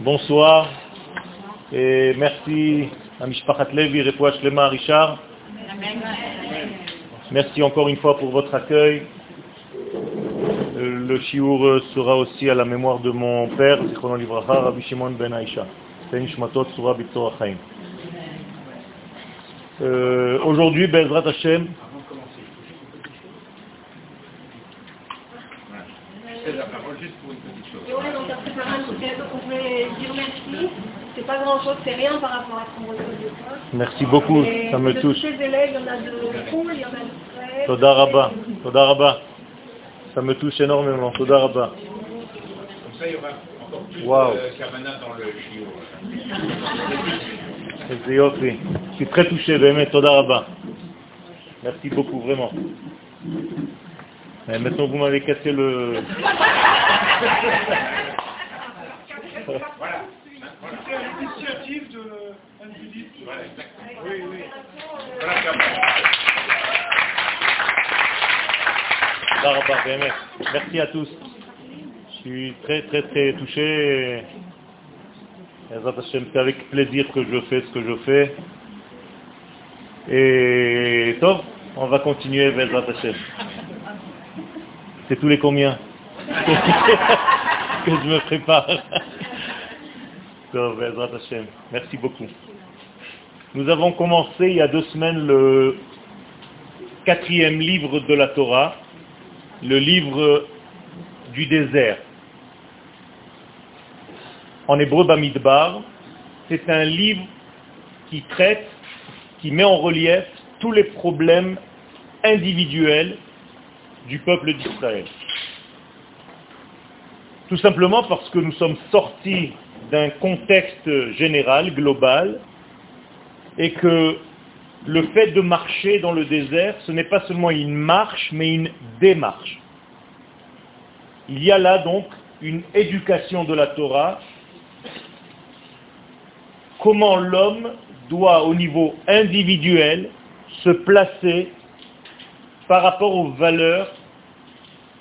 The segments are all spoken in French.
Bonsoir et merci à Mishpachat Levi, Refoua Shlema Richard. Merci encore une fois pour votre accueil. Le shiur sera aussi à la mémoire de mon père, Zichrono Livracha, Rabbi Shimon Ben Aisha. Euh, Aujourd'hui, Bezrat Hashem, Avant de commencer. C'est la parole juste pour une petite chose. Et ouais, donc après par un donc on voulait dire merci. C'est pas grand chose, c'est rien par rapport à ce qu'on reçoit de toi. merci beaucoup, Et ça me de touche. tous les élèves, il y en a de cool, il y en a de frais. Toda Rabba, Toda Rabba. Ça me touche énormément, Toda Rabba. Comme ça, il y aura encore plus Wow. de Kavana dans le chiot. Je suis très touché, Bémet, Toda Rabba. Merci beaucoup, vraiment. Et maintenant, vous m'avez cassé le... Voilà. C'est l'initiative de. Voilà, exactement. Oui, oui. Voilà. Merci à tous. Je suis très, très, très touché. C'est avec plaisir que je fais ce que je fais. Et top, on va continuer Bezrat Hashem. C'est tous les combien que je me prépare. Hashem. Merci beaucoup. Nous avons commencé il y a deux semaines le quatrième livre de la Torah, le livre du désert. En hébreu Bamidbar, c'est un livre qui traite, qui met en relief tous les problèmes individuels du peuple d'Israël. Tout simplement parce que nous sommes sortis d'un contexte général, global, et que le fait de marcher dans le désert, ce n'est pas seulement une marche, mais une démarche. Il y a là donc une éducation de la Torah, comment l'homme doit au niveau individuel se placer par rapport aux valeurs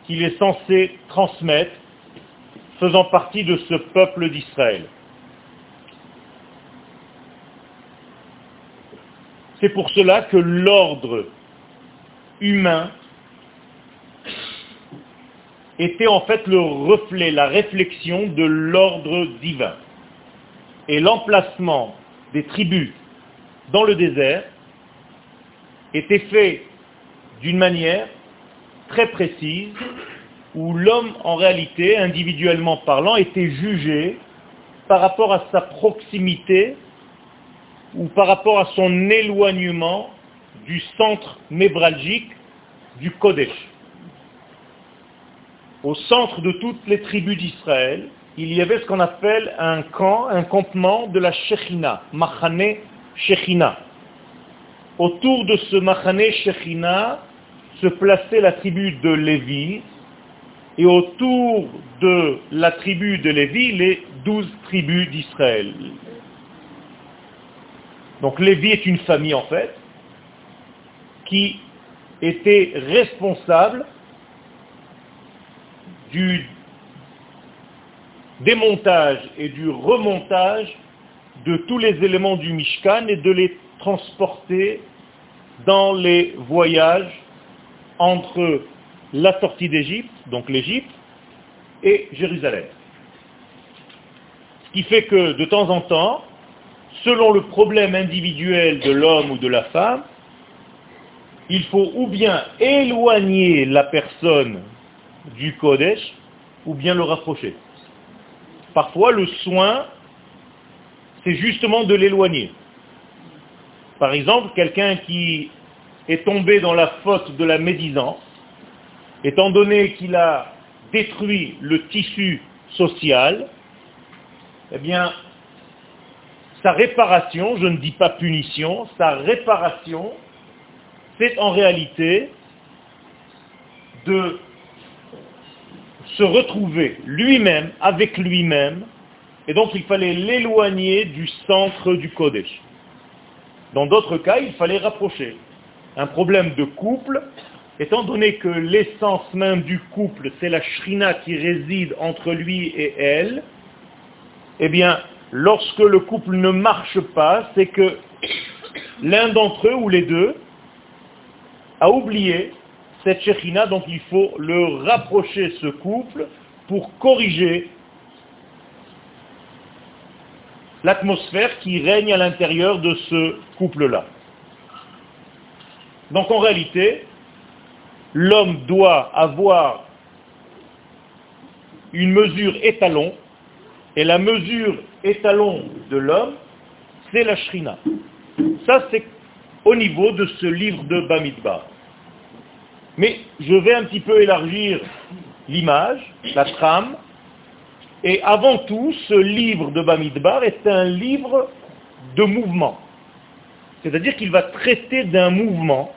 qu'il est censé transmettre faisant partie de ce peuple d'Israël. C'est pour cela que l'ordre humain était en fait le reflet, la réflexion de l'ordre divin. Et l'emplacement des tribus dans le désert était fait d'une manière très précise où l'homme, en réalité, individuellement parlant, était jugé par rapport à sa proximité ou par rapport à son éloignement du centre névralgique du Kodesh. Au centre de toutes les tribus d'Israël, il y avait ce qu'on appelle un camp, un campement de la Shechina, Machane Shechina. Autour de ce Machane Shechina se plaçait la tribu de Lévi, et autour de la tribu de Lévi, les douze tribus d'Israël. Donc Lévi est une famille en fait, qui était responsable du démontage et du remontage de tous les éléments du Mishkan et de les transporter dans les voyages entre la sortie d'Égypte, donc l'Égypte, et Jérusalem. Ce qui fait que de temps en temps, selon le problème individuel de l'homme ou de la femme, il faut ou bien éloigner la personne du Kodesh, ou bien le rapprocher. Parfois, le soin, c'est justement de l'éloigner. Par exemple, quelqu'un qui est tombé dans la faute de la médisance, étant donné qu'il a détruit le tissu social, eh bien, sa réparation, je ne dis pas punition, sa réparation, c'est en réalité de se retrouver lui-même avec lui-même, et donc il fallait l'éloigner du centre du Kodesh. Dans d'autres cas, il fallait rapprocher. Un problème de couple, étant donné que l'essence même du couple, c'est la shrina qui réside entre lui et elle, eh bien, lorsque le couple ne marche pas, c'est que l'un d'entre eux ou les deux a oublié cette shrina, donc il faut le rapprocher, ce couple, pour corriger l'atmosphère qui règne à l'intérieur de ce couple-là. Donc en réalité, l'homme doit avoir une mesure étalon, et la mesure étalon de l'homme, c'est la shrina. Ça, c'est au niveau de ce livre de Bamidbar. Mais je vais un petit peu élargir l'image, la trame, et avant tout, ce livre de Bamidbar est un livre de mouvement. C'est-à-dire qu'il va traiter d'un mouvement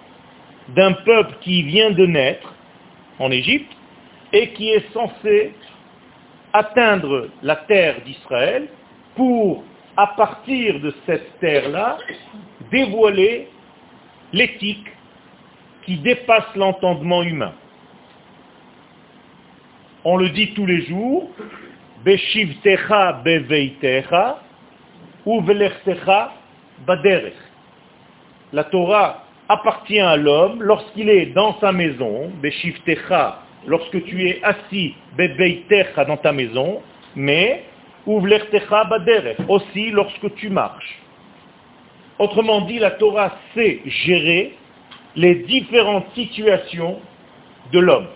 d'un peuple qui vient de naître en Égypte et qui est censé atteindre la terre d'Israël pour, à partir de cette terre-là, dévoiler l'éthique qui dépasse l'entendement humain. On le dit tous les jours, Beshivtecha beveitecha ou baderech. La Torah appartient à l'homme lorsqu'il est dans sa maison, Beshivtecha, lorsque tu es assis, beveitecha dans ta maison, mais Uvlertecha baderech, aussi lorsque tu marches. Autrement dit, la Torah sait gérer les différentes situations de l'homme.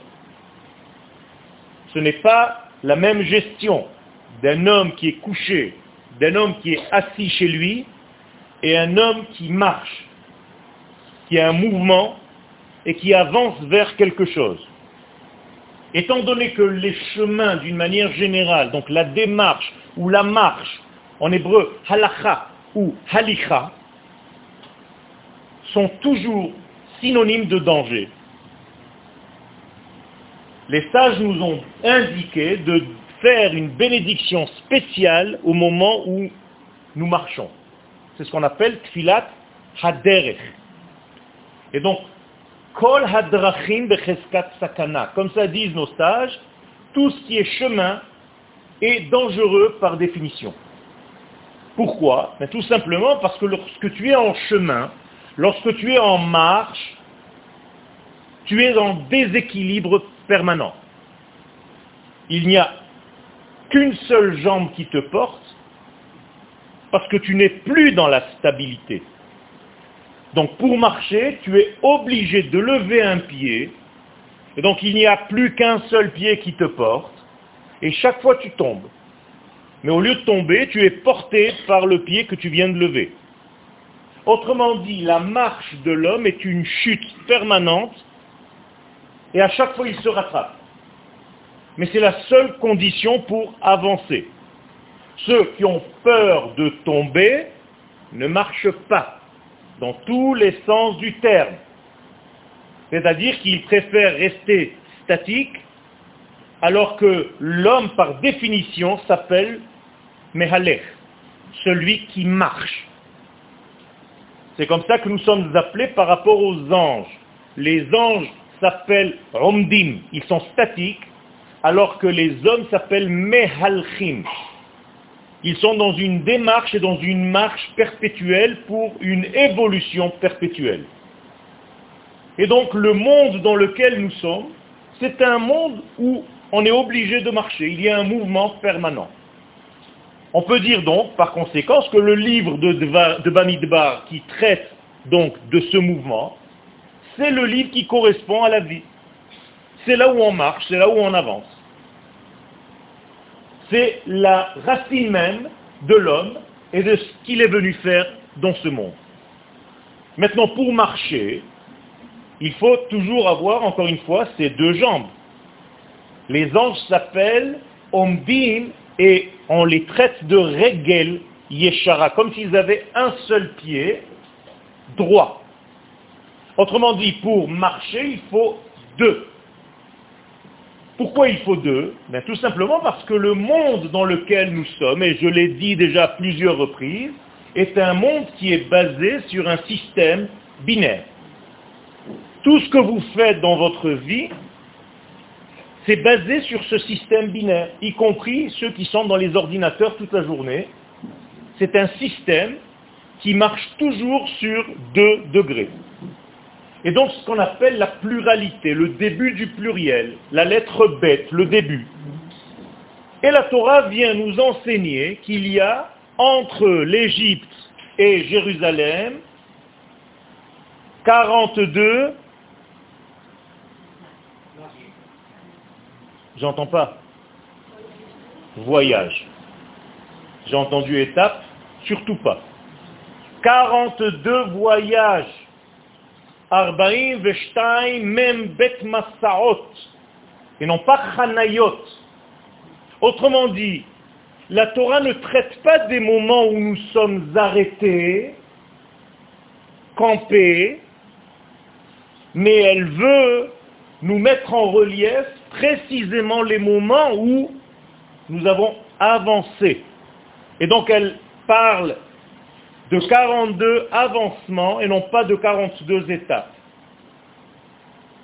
Ce n'est pas la même gestion d'un homme qui est couché, d'un homme qui est assis chez lui, et un homme qui marche, qui a un mouvement et qui avance vers quelque chose. Étant donné que les chemins, d'une manière générale, donc la démarche ou la marche, en hébreu halacha ou halicha, sont toujours synonymes de danger. Les sages nous ont indiqué de faire une bénédiction spéciale au moment où nous marchons. C'est ce qu'on appelle tfilat haderech. Et donc, kol hadrachim becheskat sakana. Comme ça disent nos sages, tout ce qui est chemin est dangereux par définition. Pourquoi? Ben, Tout simplement parce que lorsque tu es en chemin, lorsque tu es en marche, tu es en déséquilibre permanent. Il n'y a qu'une seule jambe qui te porte parce que tu n'es plus dans la stabilité. Donc pour marcher, tu es obligé de lever un pied, et donc il n'y a plus qu'un seul pied qui te porte, et chaque fois tu tombes. Mais au lieu de tomber, tu es porté par le pied que tu viens de lever. Autrement dit, la marche de l'homme est une chute permanente, et à chaque fois il se rattrape. Mais c'est la seule condition pour avancer. Ceux qui ont peur de tomber ne marchent pas dans tous les sens du terme. C'est-à-dire qu'ils préfèrent rester statiques alors que l'homme par définition s'appelle Mehalech, celui qui marche. C'est comme ça que nous sommes appelés par rapport aux anges. Les anges s'appellent Romdim, ils sont statiques, alors que les hommes s'appellent Mehalchim, ils sont dans une démarche et dans une marche perpétuelle pour une évolution perpétuelle. Et donc le monde dans lequel nous sommes, c'est un monde où on est obligé de marcher. Il y a un mouvement permanent. On peut dire donc, par conséquent, que le livre de, de Bamidbar qui traite donc de ce mouvement, c'est le livre qui correspond à la vie. C'est là où on marche, c'est là où on avance c'est la racine même de l'homme et de ce qu'il est venu faire dans ce monde. Maintenant, pour marcher, il faut toujours avoir, encore une fois, ces deux jambes. Les anges s'appellent Omdim et on les traite de Regel Yeshara, comme s'ils avaient un seul pied droit. Autrement dit, pour marcher, il faut deux. Pourquoi il faut deux ben, Tout simplement parce que le monde dans lequel nous sommes, et je l'ai dit déjà plusieurs reprises, est un monde qui est basé sur un système binaire. Tout ce que vous faites dans votre vie, c'est basé sur ce système binaire, y compris ceux qui sont dans les ordinateurs toute la journée. C'est un système qui marche toujours sur deux degrés. Et donc ce qu'on appelle la pluralité, le début du pluriel, la lettre bête, le début. Et la Torah vient nous enseigner qu'il y a entre l'Égypte et Jérusalem 42 J'entends pas. Voyage. J'ai entendu étape, surtout pas. 42 voyages. Arbaim veshtaim mem bet masaot. Et non pas chanayot. Autrement dit, la Torah ne traite pas des moments où nous sommes arrêtés, campés, mais elle veut nous mettre en relief précisément les moments où nous avons avancé. Et donc elle parle de 42 avancements et non pas de 42 étapes.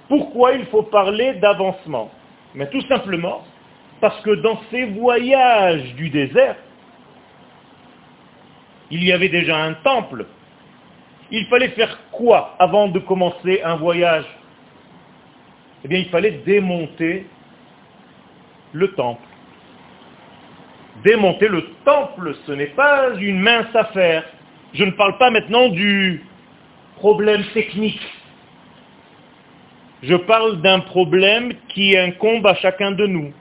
Pourquoi il faut parler d'avancement? Mais tout simplement parce que dans ces voyages du désert, il y avait déjà un temple. Il fallait faire quoi avant de commencer un voyage? Eh bien, il fallait démonter le temple. Démonter le temple, ce n'est pas une mince affaire. Je ne parle pas maintenant du problème technique. Je parle d'un problème qui incombe à chacun de nous.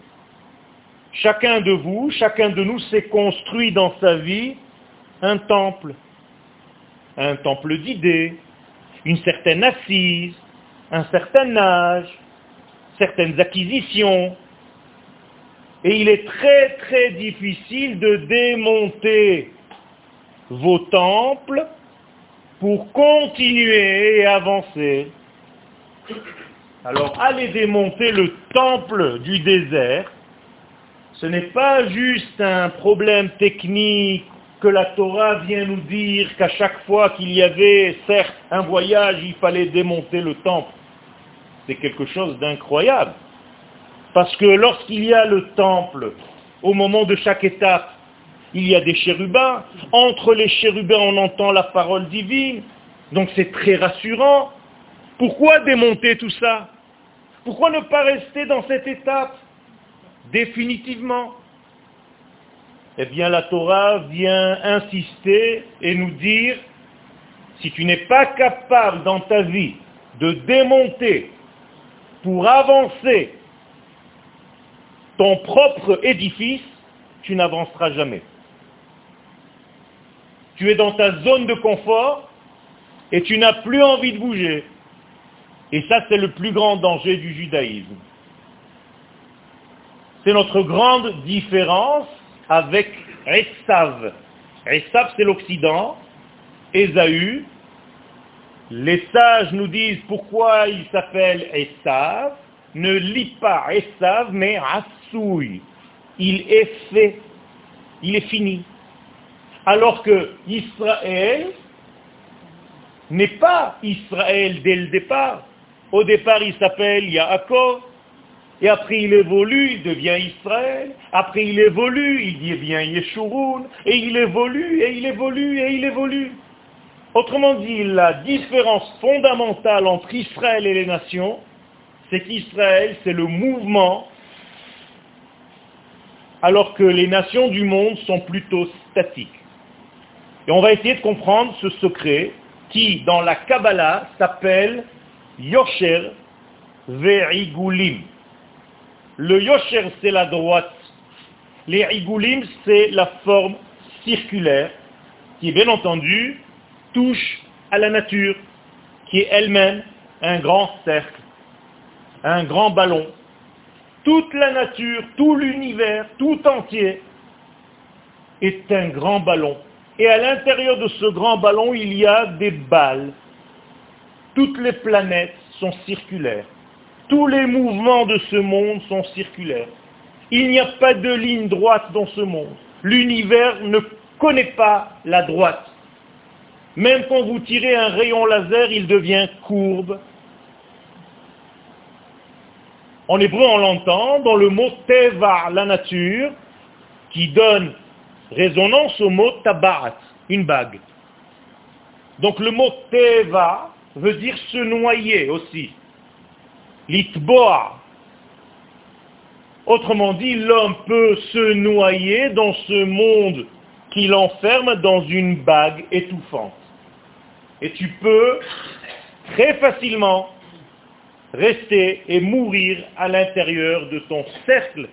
Chacun de vous, chacun de nous s'est construit dans sa vie un temple. Un temple d'idées, une certaine assise, un certain âge, certaines acquisitions. Et il est très très difficile de démonter vos temples pour continuer et avancer. Alors allez démonter le temple du désert. Ce n'est pas juste un problème technique que la Torah vient nous dire qu'à chaque fois qu'il y avait certes un voyage, il fallait démonter le temple. C'est quelque chose d'incroyable. Parce que lorsqu'il y a le temple, au moment de chaque étape, il y a des chérubins. Entre les chérubins, on entend la parole divine. Donc c'est très rassurant. Pourquoi démonter tout ça? Pourquoi ne pas rester dans cette étape? Définitivement. Eh bien, la Torah vient insister et nous dire, si tu n'es pas capable dans ta vie de démonter pour avancer ton propre édifice, tu n'avanceras jamais. Tu es dans ta zone de confort et tu n'as plus envie de bouger. Et ça, c'est le plus grand danger du judaïsme. C'est notre grande différence avec Esav. Esav, c'est l'Occident. Esaü. Les sages nous disent pourquoi il s'appelle Esav. Ne lit pas Esav, mais Assoui. Il est fait. Il est fini. Alors que Israël n'est pas Israël dès le départ. Au départ, il s'appelle Yaakov, et après il évolue, il devient Israël, après il évolue, il devient Yeshurun, et il évolue, et il évolue, et il évolue. Autrement dit, la différence fondamentale entre Israël et les nations, c'est qu'Israël, c'est le mouvement, alors que les nations du monde sont plutôt statiques. Et on va essayer de comprendre ce secret qui, dans la Kabbalah, s'appelle Yosher Ve'igulim. Le Yosher, c'est la droite. Les Igulim, c'est la forme circulaire qui, bien entendu, touche à la nature, qui est elle-même un grand cercle, un grand ballon. Toute la nature, tout l'univers, tout entier est un grand ballon. Et à l'intérieur de ce grand ballon, il y a des balles toutes les planètes sont circulaires. Tous les mouvements de ce monde sont circulaires. Il n'y a pas de ligne droite dans ce monde. L'univers ne connaît pas la droite. Même quand vous tirez un rayon laser, il devient courbe. En hébreu, on l'entend dans le mot teva, la nature, qui donne résonance au mot tabarat, une bague. Donc le mot teva veut dire se noyer aussi. Litboa. Autrement dit, l'homme peut se noyer dans ce monde qui l'enferme dans une bague étouffante. Et tu peux très facilement rester et mourir à l'intérieur de ton cercle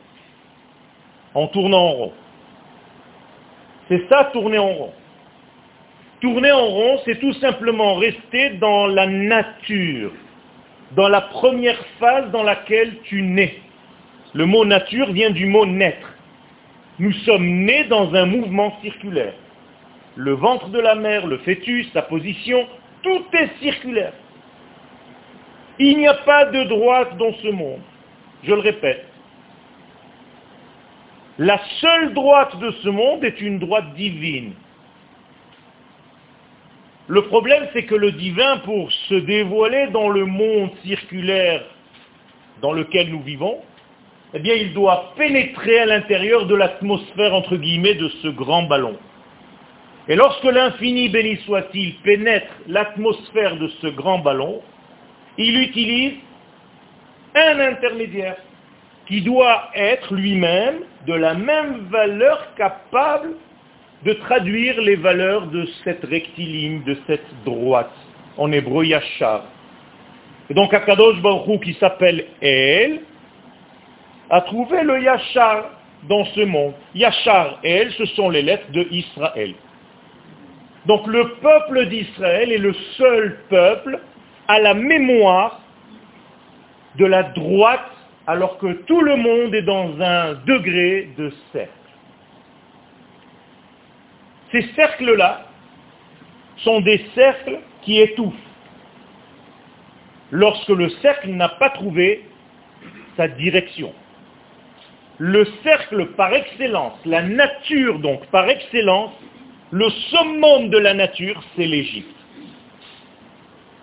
en tournant en rond. C'est ça, tourner en rond. Tourner en rond, c'est tout simplement rester dans la nature, dans la première phase dans laquelle tu nais. Le mot nature vient du mot naître. Nous sommes nés dans un mouvement circulaire. Le ventre de la mère, le fœtus, sa position, tout est circulaire. Il n'y a pas de droite dans ce monde. Je le répète. La seule droite de ce monde est une droite divine. Le problème, c'est que le divin, pour se dévoiler dans le monde circulaire dans lequel nous vivons, eh bien, il doit pénétrer à l'intérieur de l'atmosphère, entre guillemets, de ce grand ballon. Et lorsque l'infini, béni soit-il, pénètre l'atmosphère de ce grand ballon, il utilise un intermédiaire qui doit être lui-même de la même valeur capable de traduire les valeurs de cette rectiligne, de cette droite, en hébreu Yachar. Et donc Akadosh Baruch qui s'appelle El, a trouvé le Yachar dans ce monde. Yachar, El, ce sont les lettres de Israël. Donc le peuple d'Israël est le seul peuple à la mémoire de la droite alors que tout le monde est dans un degré de cercle. Ces cercles-là sont des cercles qui étouffent. Lorsque le cercle n'a pas trouvé sa direction. Le cercle par excellence, la nature donc par excellence, le summum de la nature, c'est l'Égypte.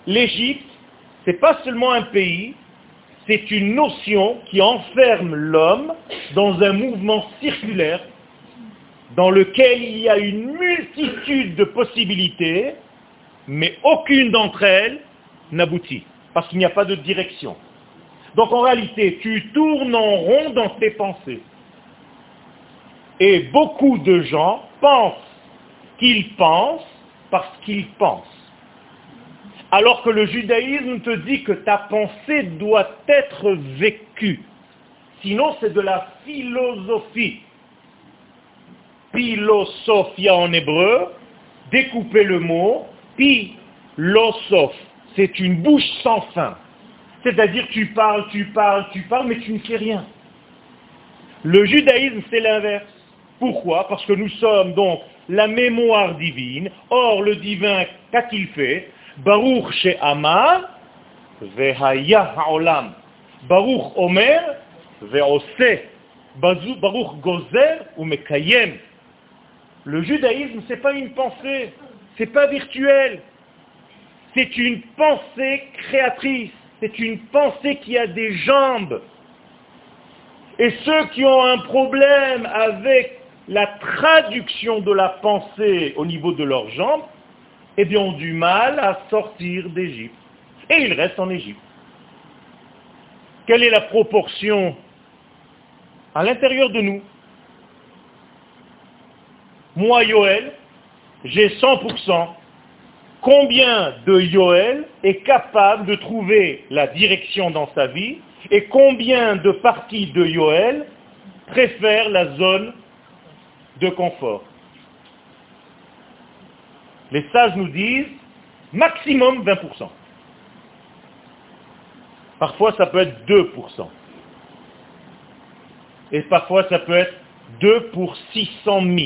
L'Égypte, ce n'est pas seulement un pays, c'est une notion qui enferme l'homme dans un mouvement circulaire dans lequel il y a une multitude de possibilités, mais aucune d'entre elles n'aboutit, parce qu'il n'y a pas de direction. Donc en réalité, tu tournes en rond dans tes pensées. Et beaucoup de gens pensent qu'ils pensent parce qu'ils pensent. Alors que le judaïsme te dit que ta pensée doit être vécue. Sinon, c'est de la philosophie philosophia en hébreu, découper le mot, philosophe, c'est une bouche sans fin. C'est-à-dire tu parles, tu parles, tu parles, mais tu ne fais rien. Le judaïsme, c'est l'inverse. Pourquoi? Parce que nous sommes donc la mémoire divine. Or, le divin, qu'a-t-il fait? Baruch ou mekayem. Le judaïsme, ce n'est pas une pensée, ce n'est pas virtuel. C'est une pensée créatrice, c'est une pensée qui a des jambes. Et ceux qui ont un problème avec la traduction de la pensée au niveau de leurs jambes, eh bien, ont du mal à sortir d'Égypte. Et ils restent en Égypte. Quelle est la proportion à l'intérieur de nous? Moi Yoel, j'ai 100%. Combien de Yoel est capable de trouver la direction dans sa vie? Et combien de parties de Yoel préfèrent la zone de confort? Les sages nous disent maximum 20%. Parfois ça peut être 2%. Et parfois ça peut être 2 pour 600 000.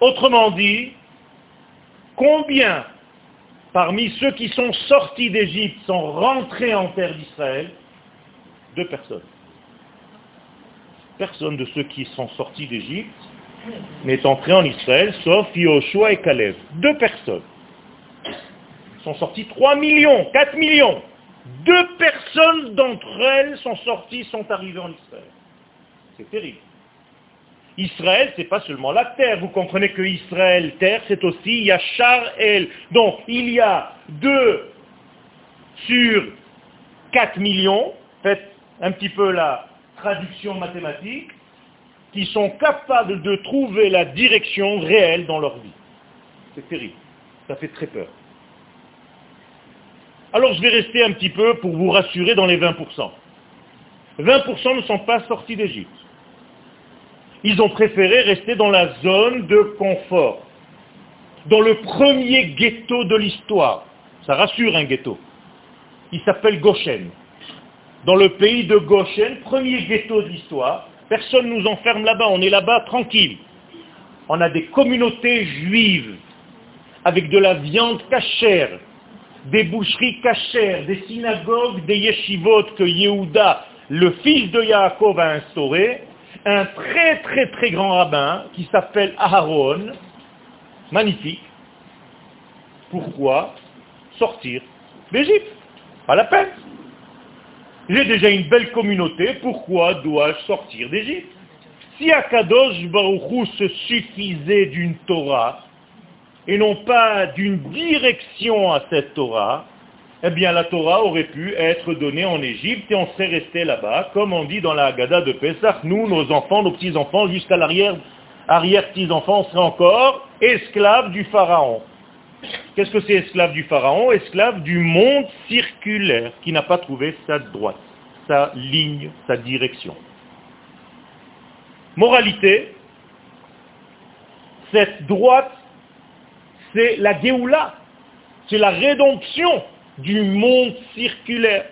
Autrement dit, combien parmi ceux qui sont sortis d'Égypte sont rentrés en terre d'Israël? Deux personnes. Personne de ceux qui sont sortis d'Égypte n'est entré en Israël, sauf Yoshua et Caleb. Deux personnes. Sont sortis 3 millions, 4 millions. Deux personnes d'entre elles sont sorties, sont arrivées en Israël. C'est terrible. Israël, c'est pas seulement la terre. Vous comprenez que Israël, terre, c'est aussi Yachar El. Donc, il y a deux sur 4 millions, faites un petit peu la traduction mathématique, qui sont capables de trouver la direction réelle dans leur vie. C'est terrible. Ça fait très peur. Alors je vais rester un petit peu pour vous rassurer dans les 20%. 20% ne sont pas sortis d'Égypte. Ils ont préféré rester dans la zone de confort, dans le premier ghetto de l'histoire. Ça rassure un ghetto. Il s'appelle Goshen. Dans le pays de Goshen, premier ghetto de l'histoire, personne ne nous enferme là-bas, on est là-bas tranquille. On a des communautés juives avec de la viande cachère, des boucheries cachères, des synagogues, des yeshivot que Yehuda, le fils de Yaakov, a instauré, un très très très grand rabbin qui s'appelle Aharon, magnifique. Pourquoi sortir d'Égypte? Pas la peine. J'ai déjà une belle communauté, pourquoi dois-je sortir d'Égypte? Si Akadosh Baruchou se suffisait d'une Torah, et non pas d'une direction à cette Torah, eh bien la Torah aurait pu être donnée en Égypte et on serait resté là-bas, comme on dit dans la Haggadah de Pessah, nous, nos enfants, nos petits-enfants, jusqu'à l'arrière, arrière-petits-enfants, on serait encore esclaves du Pharaon. Qu'est-ce que c'est esclave du Pharaon? Esclave du monde circulaire qui n'a pas trouvé sa droite, sa ligne, sa direction. Moralité, cette droite, c'est la Géoula, c'est la rédemption du monde circulaire.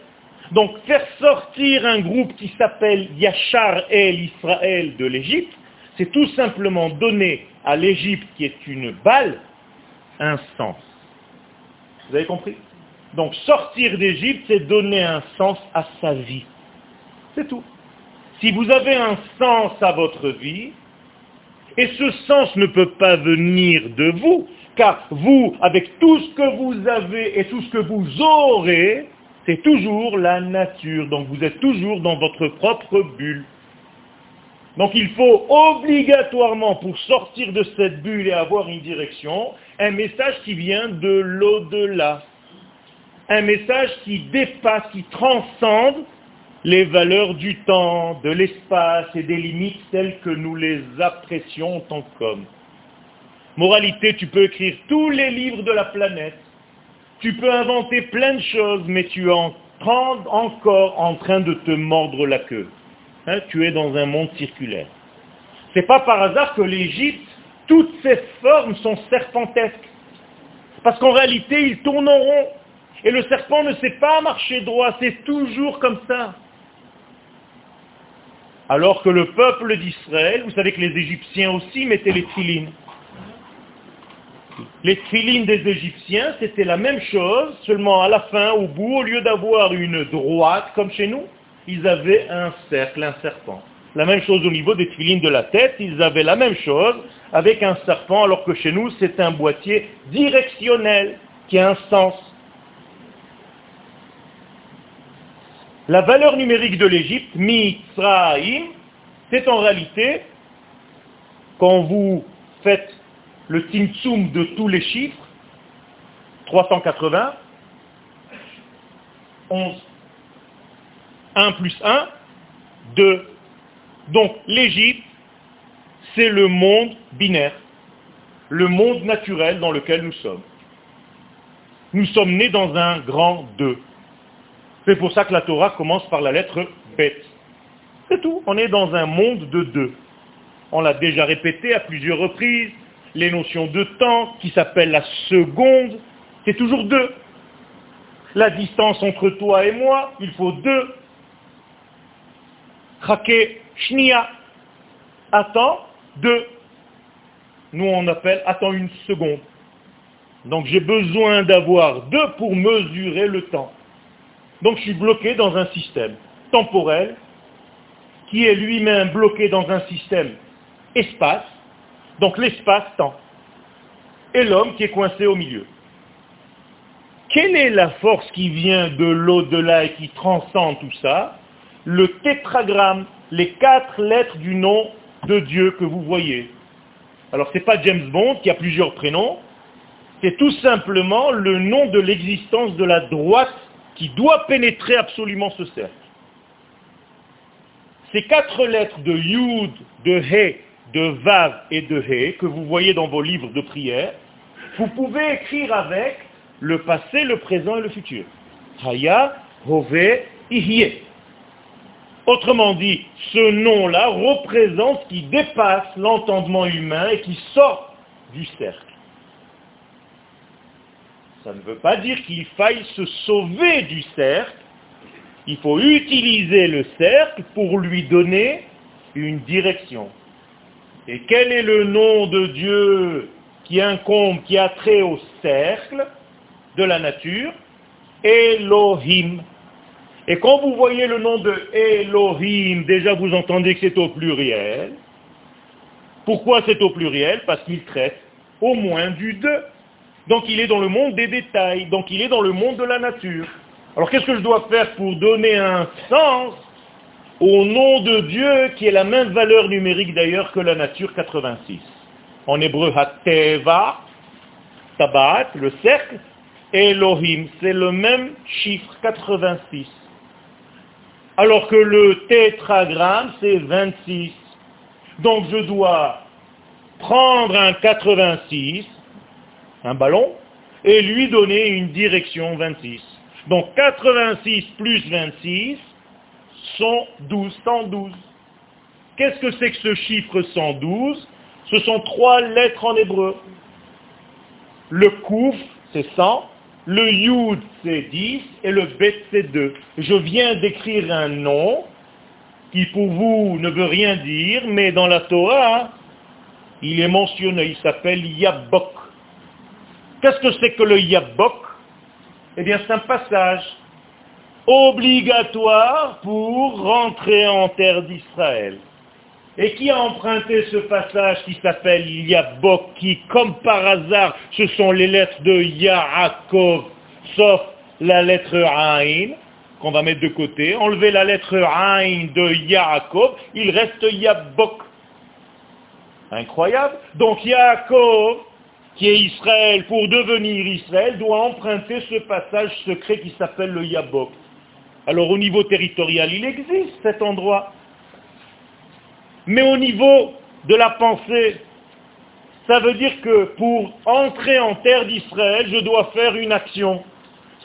Donc faire sortir un groupe qui s'appelle Yachar El Israël de l'Égypte, c'est tout simplement donner à l'Égypte, qui est une balle, un sens. Vous avez compris? Donc sortir d'Égypte, c'est donner un sens à sa vie. C'est tout. Si vous avez un sens à votre vie, et ce sens ne peut pas venir de vous, car vous, avec tout ce que vous avez et tout ce que vous aurez, c'est toujours la nature. Donc vous êtes toujours dans votre propre bulle. Donc il faut obligatoirement, pour sortir de cette bulle et avoir une direction, un message qui vient de l'au-delà. Un message qui dépasse, qui transcende les valeurs du temps, de l'espace et des limites telles que nous les apprécions en tant qu'hommes. Moralité, tu peux écrire tous les livres de la planète, tu peux inventer plein de choses, mais tu es encore en train de te mordre la queue. Hein, tu es dans un monde circulaire. C'est pas par hasard que l'Égypte, toutes ses formes sont serpentesques. Parce qu'en réalité, ils tournent en rond. Et le serpent ne sait pas marcher droit, c'est toujours comme ça. Alors que le peuple d'Israël, vous savez que les Égyptiens aussi mettaient les trilines. Les trilines des Égyptiens, c'était la même chose, seulement à la fin, au bout, au lieu d'avoir une droite comme chez nous, ils avaient un cercle, un serpent. La même chose au niveau des trilines de la tête, ils avaient la même chose avec un serpent, alors que chez nous, c'est un boîtier directionnel qui a un sens. La valeur numérique de l'Égypte, Mitzrayim, c'est en réalité, quand vous faites le timtsum de tous les chiffres, 380, 11, 1 plus 1, 2. Donc l'Égypte, c'est le monde binaire, le monde naturel dans lequel nous sommes. Nous sommes nés dans un grand 2. C'est pour ça que la Torah commence par la lettre Bet. C'est tout. On est dans un monde de 2. On l'a déjà répété à plusieurs reprises les notions de temps, qui s'appelle la seconde, c'est toujours deux. La distance entre toi et moi, il faut deux. Krake shnia. Attends, deux. Nous, on appelle attends une seconde. Donc j'ai besoin d'avoir deux pour mesurer le temps. Donc je suis bloqué dans un système temporel qui est lui-même bloqué dans un système espace donc l'espace-temps. Et l'homme qui est coincé au milieu. quelle est la force qui vient de l'au-delà et qui transcende tout ça? Le tétragramme, les quatre lettres du nom de Dieu que vous voyez. Alors ce n'est pas James Bond qui a plusieurs prénoms, c'est tout simplement le nom de l'existence de la droite qui doit pénétrer absolument ce cercle. Ces quatre lettres de Yud, de He, de Vav et de He que vous voyez dans vos livres de prière, vous pouvez écrire avec le passé, le présent et le futur. Haya, Hove, Ihye. Autrement dit, ce nom-là représente qui dépasse l'entendement humain et qui sort du cercle. Ça ne veut pas dire qu'il faille se sauver du cercle. Il faut utiliser le cercle pour lui donner une direction. Et quel est le nom de Dieu qui incombe, qui a trait au cercle de la nature? Elohim. Et quand vous voyez le nom de Elohim, déjà vous entendez que c'est au pluriel. Pourquoi c'est au pluriel? Parce qu'il traite au moins du deux. Donc il est dans le monde des détails, donc il est dans le monde de la nature. Alors qu'est-ce que je dois faire pour donner un sens au nom de Dieu qui est la même valeur numérique d'ailleurs que la nature 86 En hébreu, Hateva, Tabat, le cercle, Elohim, c'est le même chiffre, 86. Alors que le tétragramme, c'est 26. Donc je dois prendre un 86, un ballon, et lui donner une direction 26. Donc 86 plus 26 sont 12, 112. Qu'est-ce que c'est que ce chiffre 112 Ce sont trois lettres en hébreu. Le kouf, c'est 100, le yud, c'est 10, et le bet, c'est 2. Je viens d'écrire un nom qui pour vous ne veut rien dire, mais dans la Torah, il est mentionné, il s'appelle Yabok. Qu'est-ce que c'est que le Yabok? Eh bien, c'est un passage obligatoire pour rentrer en terre d'Israël. Et qui a emprunté ce passage qui s'appelle Yabok, qui, comme par hasard, ce sont les lettres de Yaakov, sauf la lettre Ain, qu'on va mettre de côté. Enlever la lettre Ain de Yaakov, il reste Yabok. Incroyable. Donc Yaakov, qui est Israël, pour devenir Israël, doit emprunter ce passage secret qui s'appelle le Yabok. Alors au niveau territorial, il existe cet endroit. Mais au niveau de la pensée, ça veut dire que pour entrer en terre d'Israël, je dois faire une action.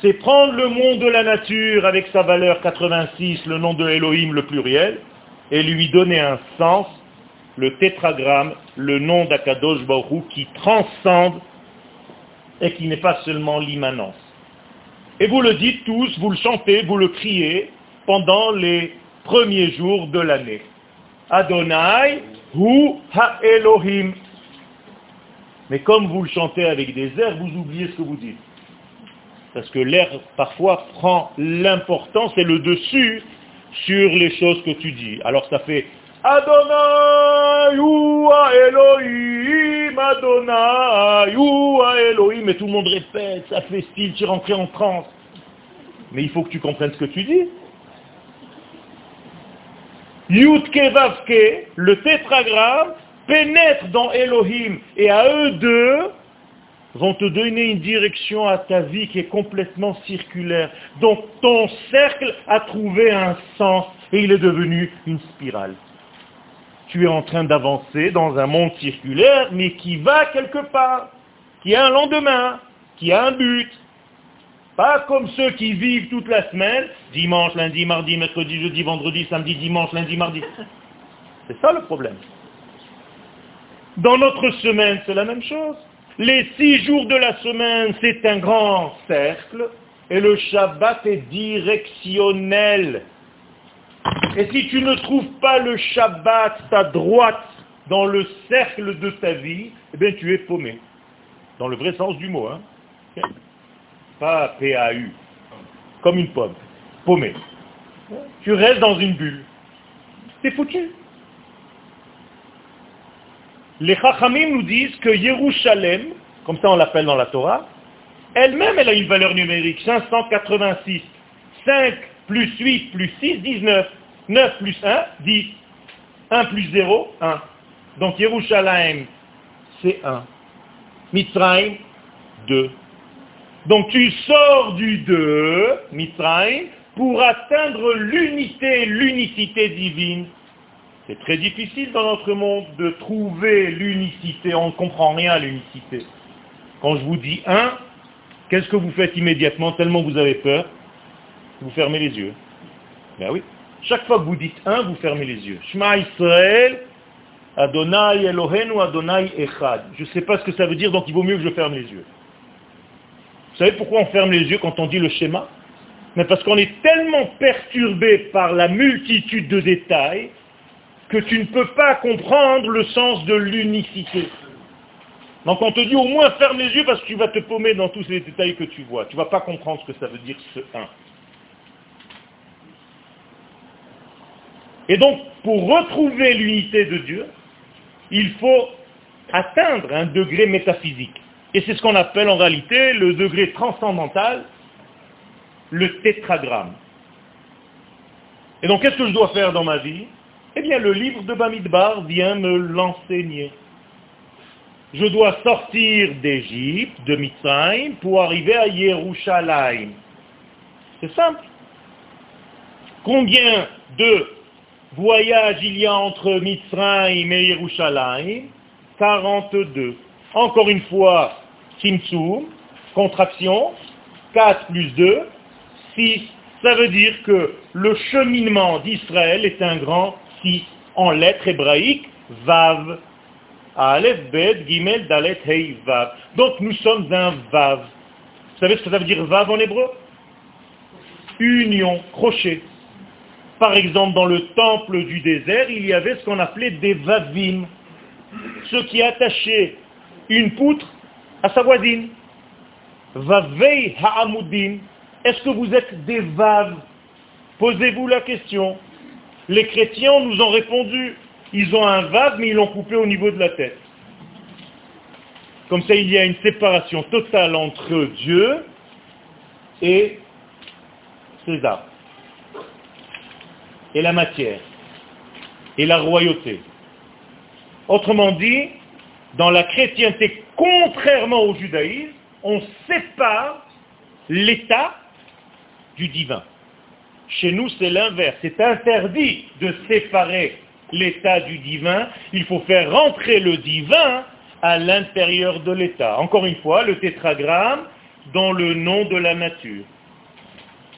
C'est prendre le monde de la nature avec sa valeur 86, le nom de Elohim, le pluriel, et lui donner un sens, le tétragramme, le nom d'Akadosh Baruch qui transcende et qui n'est pas seulement l'immanence. Et vous le dites tous, vous le chantez, vous le criez pendant les premiers jours de l'année. Adonai hu ha-Elohim. Mais comme vous le chantez avec des airs, vous oubliez ce que vous dites. Parce que l'air, parfois, prend l'importance et le dessus sur les choses que tu dis. Alors ça fait Adonai hu ha-Elohim, Adonai hu ha-Elohim. Et tout le monde répète, ça fait style, tu es rentré en transe. Mais il faut que tu comprennes ce que tu dis. Yudke Vavke, le tétragramme, pénètre dans Elohim et à eux deux vont te donner une direction à ta vie qui est complètement circulaire. Donc ton cercle a trouvé un sens et il est devenu une spirale. Tu es en train d'avancer dans un monde circulaire mais qui va quelque part, qui a un lendemain, qui a un but, pas comme ceux qui vivent toute la semaine, dimanche, lundi, mardi, mercredi, jeudi, vendredi, samedi, dimanche, lundi, mardi. C'est ça le problème. Dans notre semaine, c'est la même chose. Les six jours de la semaine, c'est un grand cercle, et le Shabbat est directionnel. Et si tu ne trouves pas le Shabbat, ta droite, dans le cercle de ta vie, eh bien tu es paumé. Dans le vrai sens du mot. Hein pas P-A-U, comme une pomme, paumée. Tu restes dans une bulle. C'est foutu. Les Chachamim nous disent que Yerushalem, comme ça on l'appelle dans la Torah, elle-même, elle a une valeur numérique, 586. 5 plus 8 plus 6, 19. 9 plus 1, 10. 1 plus 0, 1. Donc Yerushalayim, c'est 1. Mitzrayim, 2. Donc tu sors du 2, Mitzrayim, pour atteindre l'unité, l'unicité divine. C'est très difficile dans notre monde de trouver l'unicité. On ne comprend rien à l'unicité. Quand je vous dis 1, qu'est-ce que vous faites immédiatement tellement vous avez peur? Vous fermez les yeux. Ben oui. Chaque fois que vous dites 1, vous fermez les yeux. Shema Israël, Adonai Elohenu, Adonai Echad. Je ne sais pas ce que ça veut dire, donc il vaut mieux que je ferme les yeux. Vous savez pourquoi on ferme les yeux quand on dit le schéma? Mais parce qu'on est tellement perturbé par la multitude de détails que tu ne peux pas comprendre le sens de l'unicité. Donc on te dit au moins ferme les yeux parce que tu vas te paumer dans tous les détails que tu vois. Tu ne vas pas comprendre ce que ça veut dire ce 1. Et donc, pour retrouver l'unité de Dieu, il faut atteindre un degré métaphysique. Et c'est ce qu'on appelle en réalité le degré transcendantal, le tétragramme. Et donc, qu'est-ce que je dois faire dans ma vie? Eh bien, le livre de Bamidbar vient me l'enseigner. Je dois sortir d'Égypte, de Mitzrayim, pour arriver à Yerushalayim. C'est simple. Combien de voyages il y a entre Mitzrayim et Yerushalayim? 42. Encore une fois, Tzimtzum, contraction, 4 plus 2, 6. Ça veut dire que le cheminement d'Israël est un grand 6 en lettres hébraïques, Vav. Aleph, Bet, Gimel, Dalet, Hei, Vav. Donc nous sommes un Vav. Vous savez ce que ça veut dire Vav en hébreu? Union, crochet. Par exemple, dans le temple du désert, il y avait ce qu'on appelait des Vavim, ceux qui attachaient une poutre à sa voisine. Vavei ha'amudim. Est-ce que vous êtes des vaves? Posez-vous la question. Les chrétiens nous ont répondu. Ils ont un vav, mais ils l'ont coupé au niveau de la tête. Comme ça, il y a une séparation totale entre Dieu et César. Et la matière. Et la royauté. Autrement dit, dans la chrétienté, contrairement au judaïsme, on sépare l'état du divin. Chez nous, c'est l'inverse. C'est interdit de séparer l'état du divin. Il faut faire rentrer le divin à l'intérieur de l'état. Encore une fois, le tétragramme dans le nom de la nature.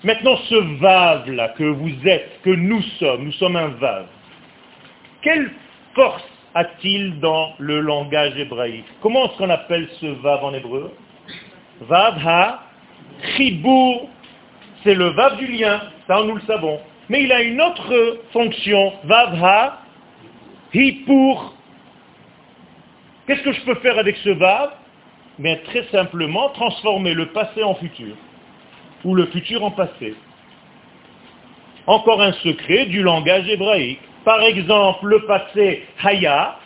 Maintenant, ce vave-là que vous êtes, que nous sommes, nous sommes un vave. Quelle force a-t-il dans le langage hébraïque Comment est-ce qu'on appelle ce vav en hébreu Vav ha c'est le vav du lien, ça nous le savons. Mais il a une autre fonction, vav ha. Qu'est-ce que je peux faire avec ce vav très simplement transformer le passé en futur, ou le futur en passé. Encore un secret du langage hébraïque. Par exemple, le passé haya,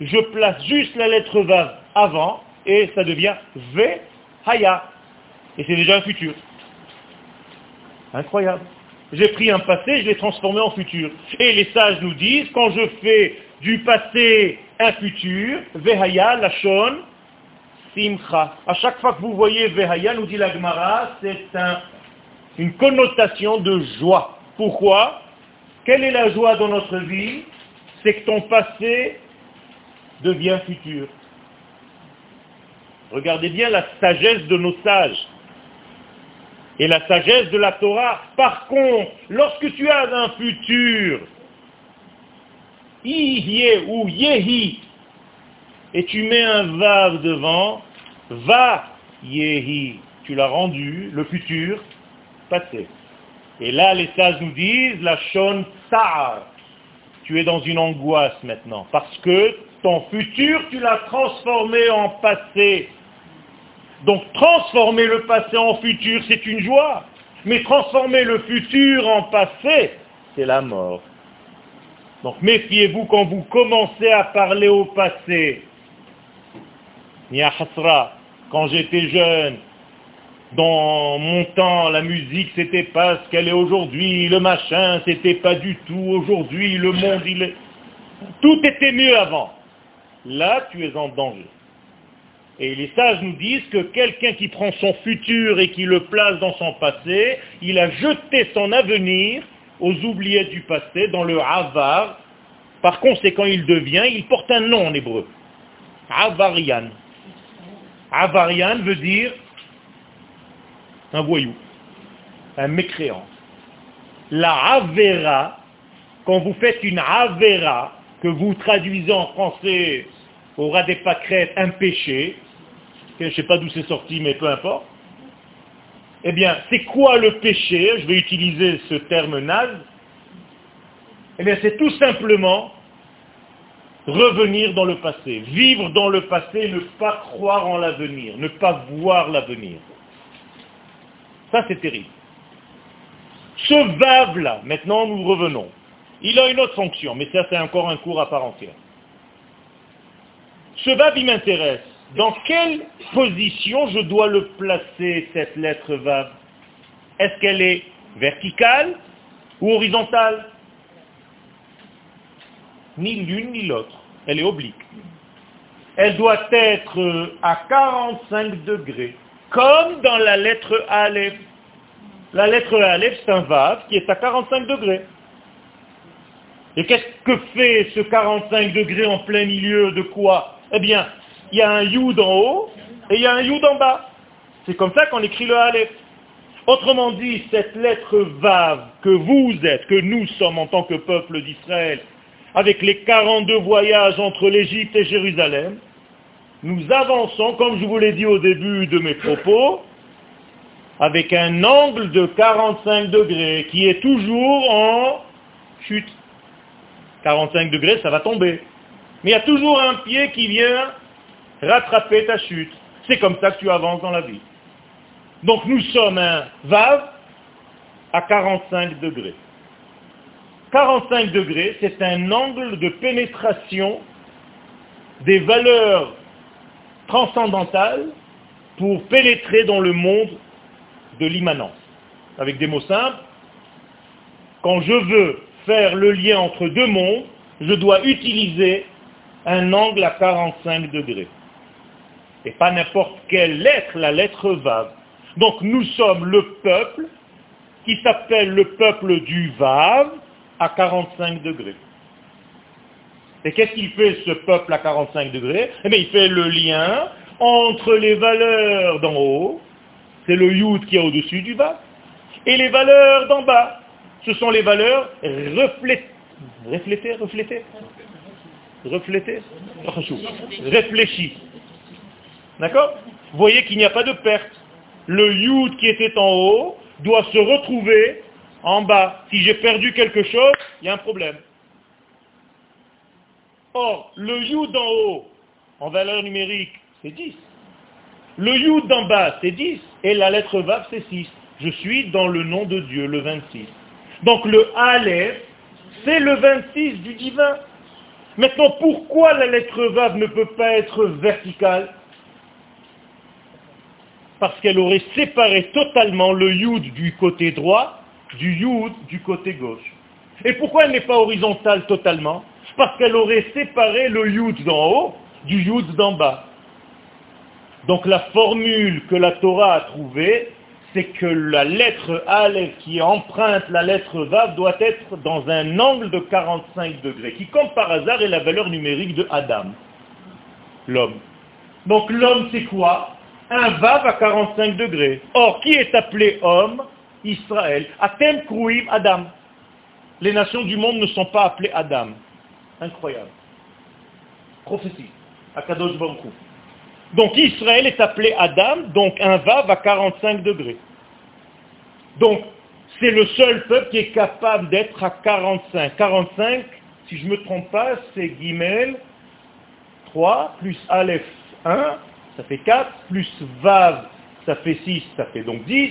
je place juste la lettre vav avant et ça devient ve haya. Et c'est déjà un futur. Incroyable. J'ai pris un passé, je l'ai transformé en futur. Et les sages nous disent, quand je fais du passé un futur, vehaya, lachon, simcha. À chaque fois que vous voyez vehaya, nous dit la Gemara, c'est une connotation de joie. Pourquoi? Quelle est la joie dans notre vie? C'est que ton passé devient futur. Regardez bien la sagesse de nos sages et la sagesse de la Torah. Par contre, lorsque tu as un futur, i ou yehi, et tu mets un vav devant, va yehi, tu l'as rendu, le futur, passé. Et là, les sages nous disent, la shon tsar. Tu es dans une angoisse maintenant, parce que ton futur, tu l'as transformé en passé. Donc transformer le passé en futur, c'est une joie. Mais transformer le futur en passé, c'est la mort. Donc méfiez-vous quand vous commencez à parler au passé. quand j'étais jeune, dans mon temps, la musique, c'était pas ce qu'elle est aujourd'hui, le machin, c'était pas du tout aujourd'hui, le monde, il est... Tout était mieux avant. Là, tu es en danger. Et les sages nous disent que quelqu'un qui prend son futur et qui le place dans son passé, il a jeté son avenir aux oubliés du passé, dans le Havar. Par conséquent, il devient, il porte un nom en hébreu. Avarian. Avarian veut dire un voyou, un mécréant. La Avera, quand vous faites une Avera, que vous traduisez en français au ras des pâquerettes, un péché, je ne sais pas d'où c'est sorti, mais peu importe, eh bien, c'est quoi le péché? Je vais utiliser ce terme naze. Eh bien, c'est tout simplement revenir dans le passé, vivre dans le passé, ne pas croire en l'avenir, ne pas voir l'avenir. Ça, c'est terrible. Ce vav-là, maintenant nous revenons, il a une autre fonction, mais ça, c'est encore un cours à part entière. Ce vav, il m'intéresse. Dans quelle position je dois le placer, cette lettre vav? Est-ce qu'elle est verticale ou horizontale? Ni l'une ni l'autre. Elle est oblique. Elle doit être à 45 degrés, comme dans la lettre Aleph. La lettre Aleph, c'est un vav qui est à 45 degrés. Et qu'est-ce que fait ce 45 degrés en plein milieu de quoi? Eh bien, il y a un yud en haut et il y a un yud en bas. C'est comme ça qu'on écrit le Aleph. Autrement dit, cette lettre Vav que vous êtes, que nous sommes en tant que peuple d'Israël, avec les 42 voyages entre l'Égypte et Jérusalem, nous avançons, comme je vous l'ai dit au début de mes propos, avec un angle de 45 degrés qui est toujours en chute. 45 degrés, ça va tomber. Mais il y a toujours un pied qui vient rattraper ta chute. C'est comme ça que tu avances dans la vie. Donc nous sommes un Vav à 45 degrés. 45 degrés, c'est un angle de pénétration des valeurs transcendantales pour pénétrer dans le monde de l'immanence. Avec des mots simples, quand je veux faire le lien entre deux mondes, je dois utiliser un angle à 45 degrés. Et pas n'importe quelle lettre, la lettre Vav. Donc nous sommes le peuple qui s'appelle le peuple du Vav à 45 degrés. Et qu'est-ce qu'il fait ce peuple à 45 degrés? Eh bien il fait le lien entre les valeurs d'en haut, c'est le Yud qui est au-dessus du Vav, et les valeurs d'en bas, ce sont les valeurs reflétées, reflétées, reflétées, reflétées, réfléchies. D'accord? Vous voyez qu'il n'y a pas de perte. Le Yud qui était en haut doit se retrouver en bas. Si j'ai perdu quelque chose, il y a un problème. Or, le Yud en haut, en valeur numérique, c'est 10. Le Yud d'en bas, c'est 10. Et la lettre Vav, c'est 6. Je suis dans le nom de Dieu, le 26. Donc le Aleph, c'est le 26 du divin. Maintenant, pourquoi la lettre Vav ne peut pas être verticale? Parce qu'elle aurait séparé totalement le Yud du côté droit du Yud du côté gauche. Et pourquoi elle n'est pas horizontale totalement? Parce qu'elle aurait séparé le Yud d'en haut du Yud d'en bas. Donc la formule que la Torah a trouvée, c'est que la lettre Aleph qui emprunte la lettre Vav doit être dans un angle de 45 degrés, qui comme par hasard est la valeur numérique de Adam, l'homme. Donc l'homme c'est quoi? Un Vav à 45 degrés. Or, qui est appelé homme? Israël. Atem Kruim Adam. Les nations du monde ne sont pas appelées Adam. Incroyable. Prophétie. Akadosh Baruch donc Israël est appelé Adam, donc un Vav à 45 degrés. Donc c'est le seul peuple qui est capable d'être à 45. 45, si je ne me trompe pas, c'est Guimel 3, plus Aleph 1, ça fait 4, plus Vav, ça fait 6, ça fait donc 10,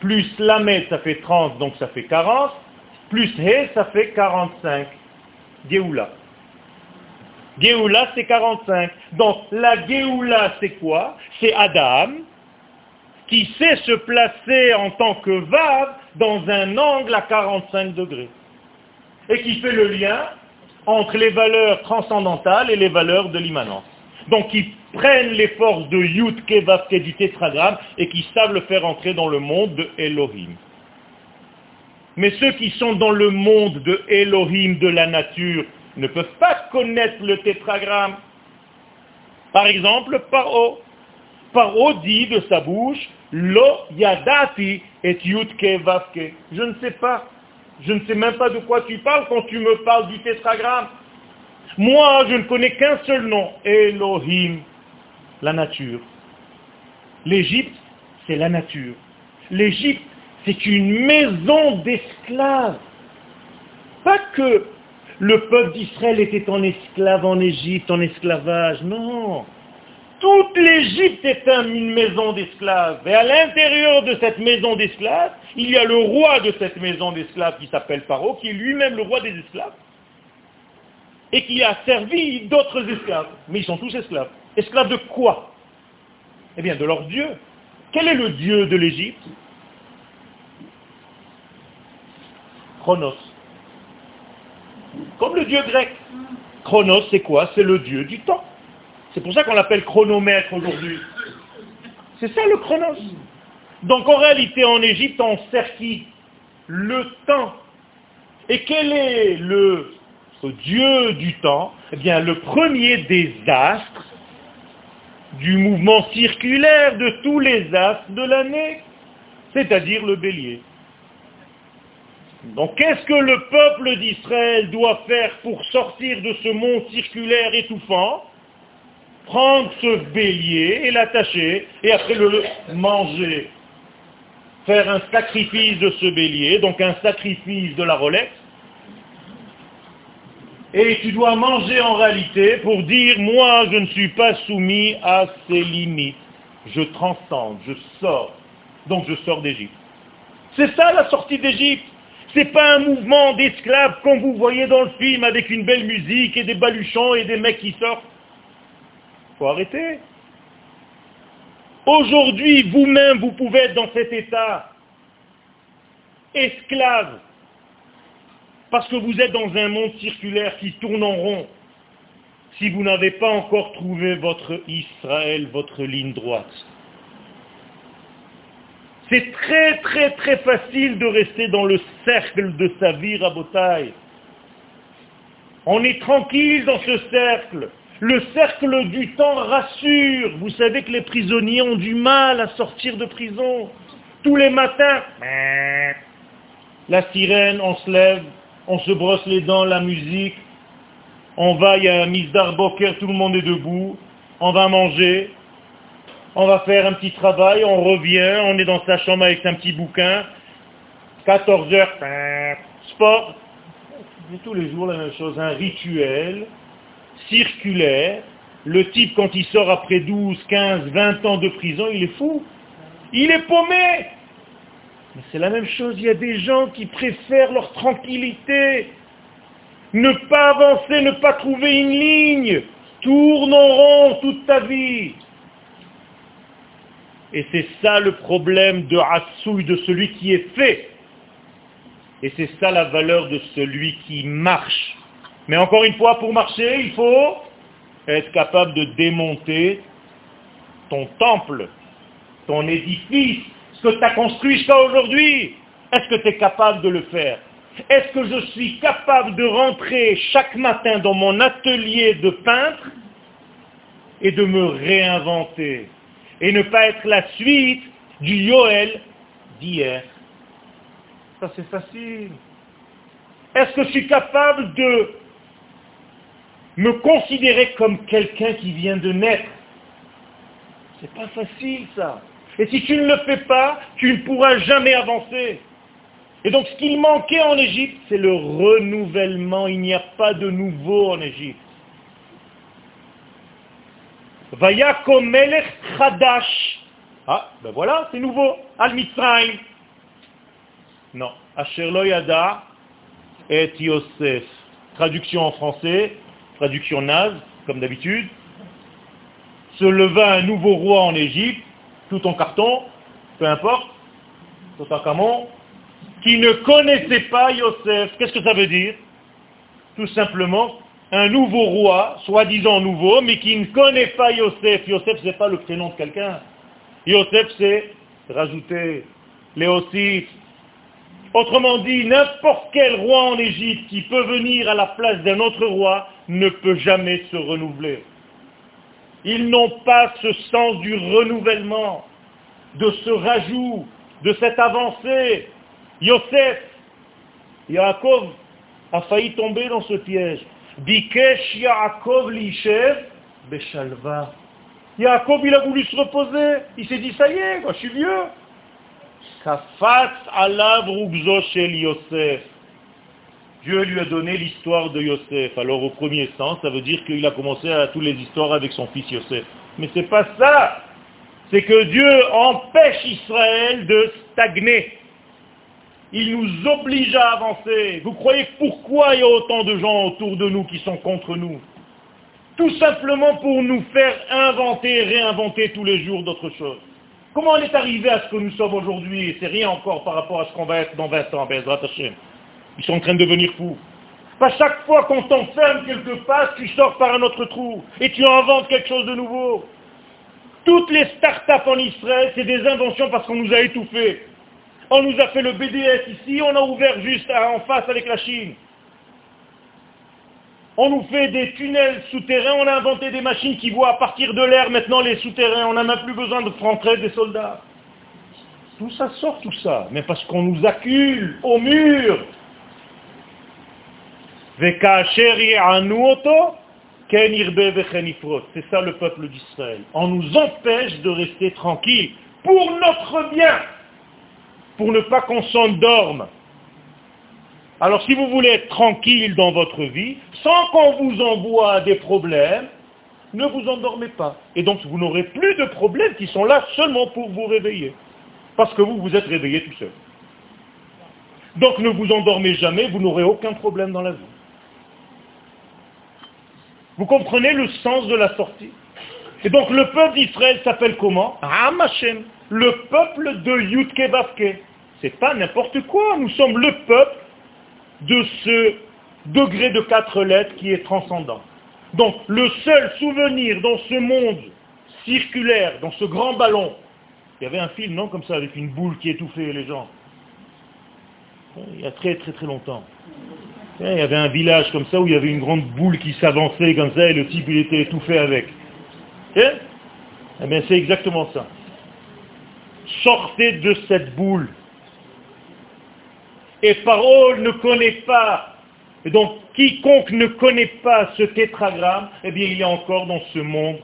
plus Lamed, ça fait 30, donc ça fait 40, plus He, ça fait 45. Géoula. Géoula, c'est 45. Donc, la Géoula, c'est quoi? C'est Adam qui sait se placer en tant que Vav dans un angle à 45 degrés. Et qui fait le lien entre les valeurs transcendantales et les valeurs de l'immanence. Donc, qui prennent les forces de Yud, Kevavke du tétragramme et qui savent le faire entrer dans le monde de Elohim. Mais ceux qui sont dans le monde de Elohim, de la nature, ne peuvent pas connaître le tétragramme. Par exemple, Paro. Paro dit de sa bouche, Lo yadati et yutke vavke. Je ne sais pas. Je ne sais même pas de quoi tu parles quand tu me parles du tétragramme. Moi, je ne connais qu'un seul nom, Elohim, la nature. L'Égypte, c'est la nature. L'Égypte, c'est une maison d'esclaves. Pas que le peuple d'Israël était en esclave en Égypte, en esclavage, non. Toute l'Égypte est une maison d'esclaves. Et à l'intérieur de cette maison d'esclaves, il y a le roi de cette maison d'esclaves qui s'appelle Paro, qui est lui-même le roi des esclaves. Et qui a servi d'autres esclaves. Mais ils sont tous esclaves. Esclaves de quoi? Eh bien, de leur Dieu. Quel est le Dieu de l'Égypte? Chronos. Comme le dieu grec. Chronos, c'est quoi? C'est le dieu du temps. C'est pour ça qu'on l'appelle chronomètre aujourd'hui. C'est ça le chronos. Donc en réalité, en Égypte, on qui Le temps. Et quel est le dieu du temps? Eh bien, le premier des astres du mouvement circulaire de tous les astres de l'année, c'est-à-dire le bélier. Donc qu'est-ce que le peuple d'Israël doit faire pour sortir de ce monde circulaire étouffant? Prendre ce bélier et l'attacher et après le manger. Faire un sacrifice de ce bélier, donc un sacrifice de la Rolex. Et tu dois manger en réalité pour dire, moi je ne suis pas soumis à ces limites. Je transcende, je sors. Donc je sors d'Égypte. C'est ça la sortie d'Égypte. C'est pas un mouvement d'esclaves comme vous voyez dans le film avec une belle musique et des baluchons et des mecs qui sortent. Faut arrêter. Aujourd'hui, vous-même, vous pouvez être dans cet état esclave parce que vous êtes dans un monde circulaire qui tourne en rond si vous n'avez pas encore trouvé votre Israël, votre ligne droite. C'est très très très facile de rester dans le cercle de sa vie rabotaille. On est tranquille dans ce cercle. Le cercle du temps rassure. Vous savez que les prisonniers ont du mal à sortir de prison. Tous les matins, la sirène, on se lève, on se brosse les dents, la musique, on va, il y a misdar boker, tout le monde est debout, on va manger, on va faire un petit travail, on revient, on est dans sa chambre avec un petit bouquin, 14 heures, sport. C'est tous les jours la même chose, un rituel circulaire. Le type, quand il sort après 12, 15, 20 ans de prison, il est fou. Il est paumé. Mais c'est la même chose, il y a des gens qui préfèrent leur tranquillité. Ne pas avancer, ne pas trouver une ligne. Tourne en rond toute ta vie. Et c'est ça le problème de Hatsouille, de celui qui est fait. Et c'est ça la valeur de celui qui marche. Mais encore une fois, pour marcher, il faut être capable de démonter ton temple, ton édifice, ce que tu as construit jusqu'à aujourd'hui. Est-ce que tu es capable de le faire? Est-ce que je suis capable de rentrer chaque matin dans mon atelier de peintre et de me réinventer? Et ne pas être la suite du Yoel d'hier. Ça c'est facile. Est-ce que je suis capable de me considérer comme quelqu'un qui vient de naître? C'est pas facile ça. Et si tu ne le fais pas, tu ne pourras jamais avancer. Et donc ce qu'il manquait en Égypte, c'est le renouvellement. Il n'y a pas de nouveau en Égypte. Vayakom Melech Chadash. Ah, ben voilà, c'est nouveau. Al Mitzrayim. Non. Asher lo et Yosef. Traduction en français. traduction naze, comme d'habitude, se leva un nouveau roi en Égypte, tout en carton, peu importe, tout en camon, qui ne connaissait pas Yosef. Qu'est-ce que ça veut dire? Tout simplement, un nouveau roi, soi-disant nouveau, mais qui ne connaît pas Yosef. Yosef, ce n'est pas le prénom de quelqu'un. Yosef, c'est rajouter Léosis. Autrement dit, n'importe quel roi en Égypte qui peut venir à la place d'un autre roi ne peut jamais se renouveler. Ils n'ont pas ce sens du renouvellement, de ce rajout, de cette avancée. Yosef, Yaakov a failli tomber dans ce piège. Bikesh Yaakov Lishev Beshalva. Yaakov, il a voulu se reposer. Il s'est dit, ça y est, je suis vieux. Kafat alav shel Yosef. Dieu lui a donné l'histoire de Yosef. Alors au premier sens, ça veut dire qu'il a commencé à toutes les histoires avec son fils Yosef. Mais c'est pas ça. C'est que Dieu empêche Israël de stagner. Il nous oblige à avancer. Vous croyez pourquoi il y a autant de gens autour de nous qui sont contre nous? Tout simplement pour nous faire inventer réinventer tous les jours d'autres choses. Comment on est arrivé à ce que nous sommes aujourd'hui? C'est rien encore par rapport à ce qu'on va être dans 20 ans, Bezrat Hashem. Ils sont en train de devenir fous. Pas chaque fois qu'on t'enferme quelque part, tu sors par un autre trou et tu inventes quelque chose de nouveau. Toutes les start-up en Israël, c'est des inventions parce qu'on nous a étouffés. On nous a fait le BDS ici, on a ouvert juste en face avec la Chine. On nous fait des tunnels souterrains, on a inventé des machines qui voient à partir de l'air maintenant les souterrains, on n'a même plus besoin de rentrer des soldats. Tout ça sort, tout ça, mais parce qu'on nous accule au mur. C'est ça le peuple d'Israël. On nous empêche de rester tranquille pour notre bien, pour ne pas qu'on s'endorme. Alors si vous voulez être tranquille dans votre vie, sans qu'on vous envoie des problèmes, ne vous endormez pas. Et donc vous n'aurez plus de problèmes qui sont là seulement pour vous réveiller. Parce que vous vous êtes réveillé tout seul. Donc ne vous endormez jamais, vous n'aurez aucun problème dans la vie. Vous comprenez le sens de la sortie? Et donc le peuple d'Israël s'appelle comment? Hashem, le peuple de Yutke Bavke. C'est pas n'importe quoi, nous sommes le peuple de ce degré de quatre lettres qui est transcendant. Donc le seul souvenir dans ce monde circulaire, dans ce grand ballon, il y avait un film, non, comme ça, avec une boule qui étouffait les gens. Il y a très très très longtemps. Il y avait un village comme ça où il y avait une grande boule qui s'avançait comme ça et le type il était étouffé avec. Eh bien c'est exactement ça. Sortez de cette boule. Et parole ne connaît pas. Et donc quiconque ne connaît pas ce tétragramme, eh bien il est encore dans ce monde.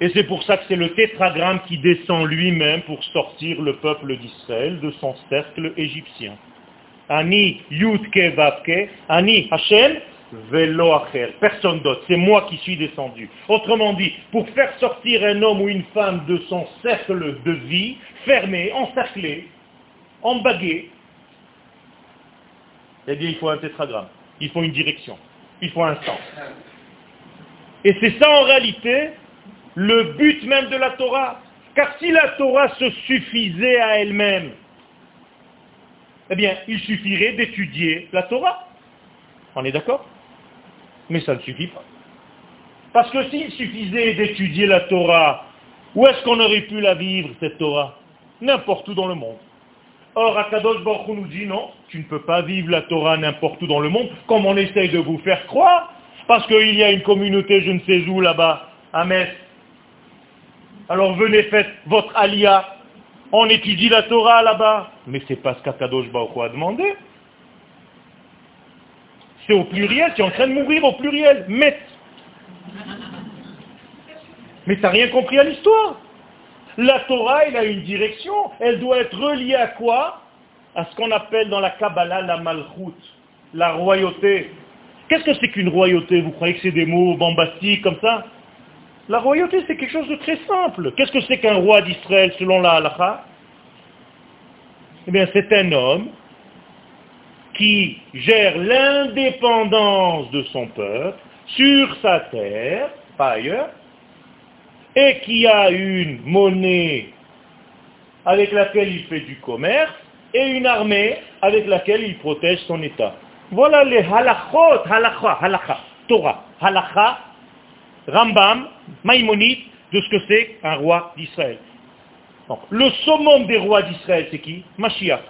Et c'est pour ça que c'est le tétragramme qui descend lui-même pour sortir le peuple d'Israël de son cercle égyptien. Ani Vavke, Ani Hashem, Velo Acher. Personne d'autre. C'est moi qui suis descendu. Autrement dit, pour faire sortir un homme ou une femme de son cercle de vie, fermé, encerclé, embagué, eh bien, il faut un tétragramme. Il faut une direction. Il faut un sens. Et c'est ça en réalité le but même de la Torah. Car si la Torah se suffisait à elle-même, eh bien, il suffirait d'étudier la Torah. On est d'accord? Mais ça ne suffit pas. Parce que s'il suffisait d'étudier la Torah, où est-ce qu'on aurait pu la vivre, cette Torah? N'importe où dans le monde. Or, Akadosh Baruch nous dit non, tu ne peux pas vivre la Torah n'importe où dans le monde, comme on essaye de vous faire croire, parce qu'il y a une communauté je ne sais où là-bas, à Metz. Alors venez, faites votre alia, on étudie la Torah là-bas. Mais c'est pas ce qu'Akadosh Baruch a demandé. Au pluriel, tu es en train de mourir au pluriel. Mais, mais tu n'as rien compris à l'histoire. La Torah, elle a une direction. Elle doit être reliée à quoi? À ce qu'on appelle dans la Kabbalah la malchut, la royauté. Qu'est-ce que c'est qu'une royauté? Vous croyez que c'est des mots bombastiques comme ça? La royauté, c'est quelque chose de très simple. Qu'est-ce que c'est qu'un roi d'Israël selon la halakha? Eh bien, c'est un homme qui gère l'indépendance de son peuple sur sa terre, pas ailleurs, et qui a une monnaie avec laquelle il fait du commerce, et une armée avec laquelle il protège son État. Voilà les halachot, halakha, halakha, Torah, halakha, Rambam, Maïmonide, de ce que c'est un roi d'Israël. Le summum des rois d'Israël, c'est qui? Mashiach.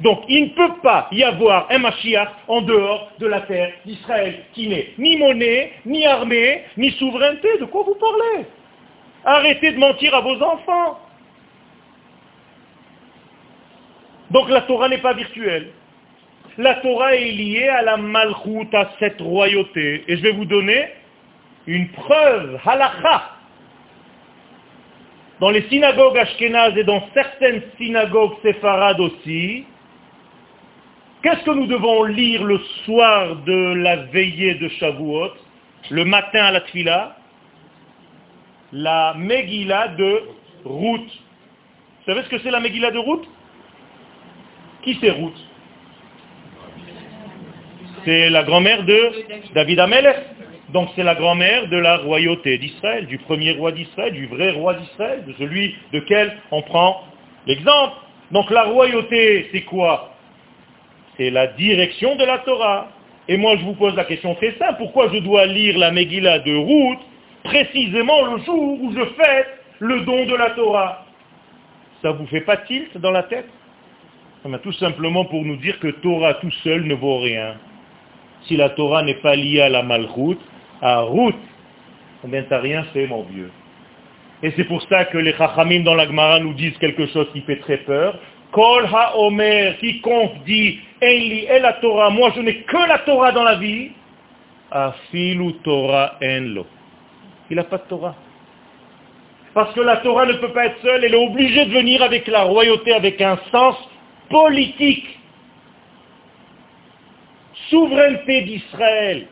Donc, il ne peut pas y avoir un Mashiach en dehors de la terre d'Israël, qui n'est ni monnaie, ni armée, ni souveraineté. De quoi vous parlez? Arrêtez de mentir à vos enfants. Donc la Torah n'est pas virtuelle. La Torah est liée à la malchoute, à cette royauté. Et je vais vous donner une preuve, halakha. Dans les synagogues ashkénazes et dans certaines synagogues séfarades aussi, qu'est-ce que nous devons lire le soir de la veillée de Shavuot, le matin à la tfila? La Megillah de Ruth. Vous savez ce que c'est la Megillah de Ruth? Qui c'est Ruth? C'est la grand-mère de David Amelech. Donc c'est la grand-mère de la royauté d'Israël, du premier roi d'Israël, du vrai roi d'Israël, de celui de quel on prend l'exemple. Donc la royauté, c'est quoi? C'est la direction de la Torah. Et moi je vous pose la question très simple, pourquoi je dois lire la Megillah de Ruth précisément le jour où je fête le don de la Torah? Ça vous fait pas tilt dans la tête? Tout simplement pour nous dire que Torah tout seul ne vaut rien. Si la Torah n'est pas liée à la malchoute, à route, eh bien, t'as rien fait, mon vieux. Et c'est pour ça que les chachamim dans la Gemara nous disent quelque chose qui fait très peur. Kol ha-omer, quiconque dit, Enli et la Torah, moi je n'ai que la Torah dans la vie, afilu Torah enlo. Il n'a pas de Torah. Parce que la Torah ne peut pas être seule, elle est obligée de venir avec la royauté, avec un sens politique. Souveraineté d'Israël,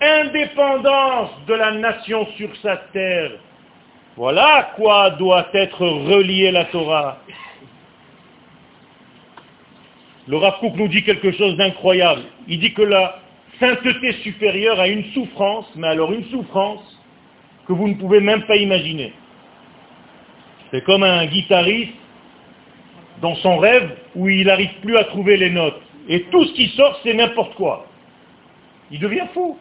indépendance de la nation sur sa terre. Voilà à quoi doit être reliée la Torah. Le Rav nous dit quelque chose d'incroyable. Il dit que la sainteté supérieure a une souffrance, mais alors une souffrance que vous ne pouvez même pas imaginer. C'est comme un guitariste dans son rêve où il n'arrive plus à trouver les notes. Et tout ce qui sort, c'est n'importe quoi. Il devient fou.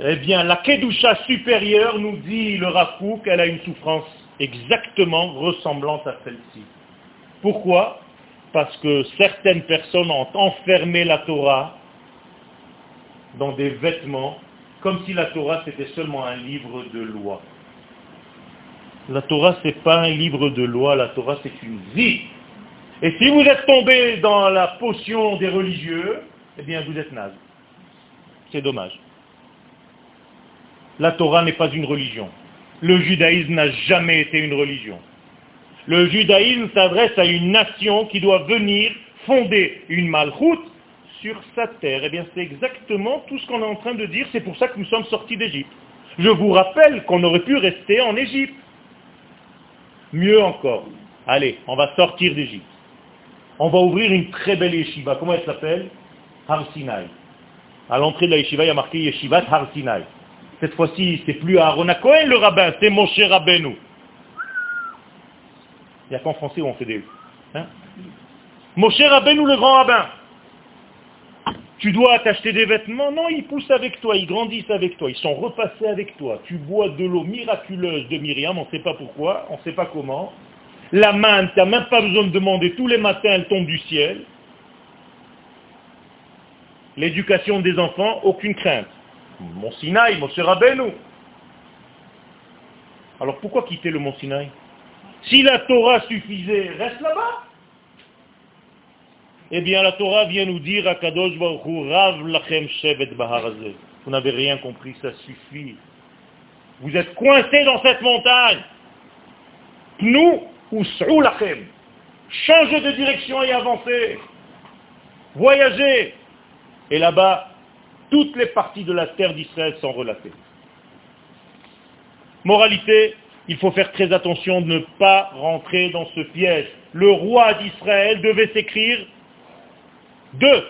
Eh bien, la Kedusha supérieure nous dit le Rafouk qu'elle a une souffrance exactement ressemblante à celle-ci. Pourquoi? Parce que certaines personnes ont enfermé la Torah dans des vêtements, comme si la Torah c'était seulement un livre de loi. La Torah c'est pas un livre de loi, la Torah c'est une vie. Et si vous êtes tombé dans la potion des religieux, eh bien vous êtes naze. C'est dommage la Torah n'est pas une religion. Le judaïsme n'a jamais été une religion. Le judaïsme s'adresse à une nation qui doit venir fonder une malchoute sur sa terre. Eh bien, c'est exactement tout ce qu'on est en train de dire. C'est pour ça que nous sommes sortis d'Égypte. Je vous rappelle qu'on aurait pu rester en Égypte. Mieux encore. Allez, on va sortir d'Égypte. On va ouvrir une très belle yeshiva. Comment elle s'appelle? Har Sinai. À l'entrée de la yeshiva, il y a marqué Yeshivat Har Sinai. Cette fois-ci, c'est plus Aaron Cohen le rabbin, c'est Moshe Rabbeinu. Il n'y a qu'en français où on fait des... Hein? Moshe Rabbeinu le grand rabbin. Tu dois t'acheter des vêtements Non, ils poussent avec toi, ils grandissent avec toi, ils sont repassés avec toi. Tu bois de l'eau miraculeuse de Myriam, on ne sait pas pourquoi, on ne sait pas comment. La manne, tu n'as même pas besoin de demander, tous les matins elle tombe du ciel. L'éducation des enfants, aucune crainte. Mont Sinaï, Moshe Rabbeinu. Alors pourquoi quitter le Mont Sinaï Si la Torah suffisait, reste là-bas. Eh bien, la Torah vient nous dire à Kadosh Baruch Rav Lachem Shevet Vous n'avez rien compris, ça suffit. Vous êtes coincés dans cette montagne. Nous ou Lachem. Changez de direction et avancez. Voyagez. Et là-bas, toutes les parties de la terre d'Israël sont relatées. Moralité, il faut faire très attention de ne pas rentrer dans ce piège. Le roi d'Israël devait s'écrire deux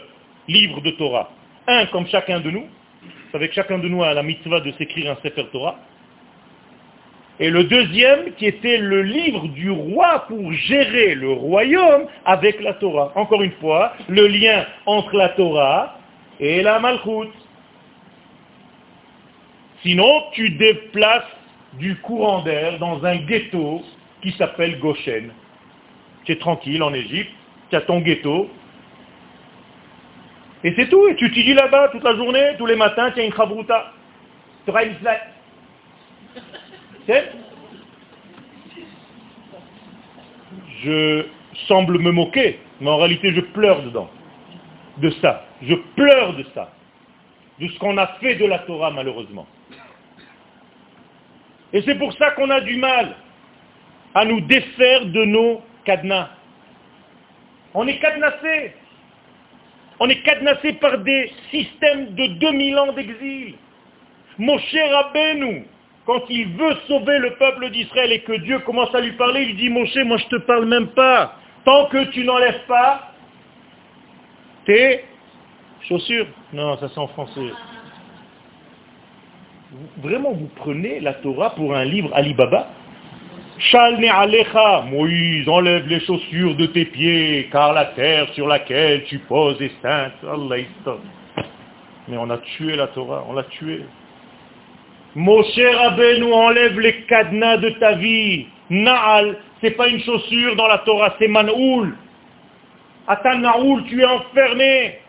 livres de Torah. Un comme chacun de nous, Vous savez que chacun de nous a la mitzvah de s'écrire un Sefer Torah. Et le deuxième qui était le livre du roi pour gérer le royaume avec la Torah. Encore une fois, le lien entre la Torah et la Malchut. Sinon, tu déplaces du courant d'air dans un ghetto qui s'appelle Goshen. Tu es tranquille en Égypte, tu as ton ghetto, et c'est tout, et tu étudies là-bas toute la journée, tous les matins, tu as une chabruta. Tu auras une Je semble me moquer, mais en réalité je pleure dedans. De ça. Je pleure de ça. De ce qu'on a fait de la Torah malheureusement. Et c'est pour ça qu'on a du mal à nous défaire de nos cadenas. On est cadenassé. On est cadenassé par des systèmes de 2000 ans d'exil. Moshe Rabbeinu, quand il veut sauver le peuple d'Israël et que Dieu commence à lui parler, il dit Moshe, moi je te parle même pas. Tant que tu n'enlèves pas tes chaussures. Non, ça c'est en français. Vraiment, vous prenez la Torah pour un livre Alibaba Shalne alecha, Moïse, enlève les chaussures de tes pieds, car la terre sur laquelle tu poses est sainte. Allah Mais on a tué la Torah, on l'a tué. Moshe nous enlève les cadenas de ta vie. Naal, c'est pas une chaussure dans la Torah, c'est manoul. Atanaoul, tu es enfermé.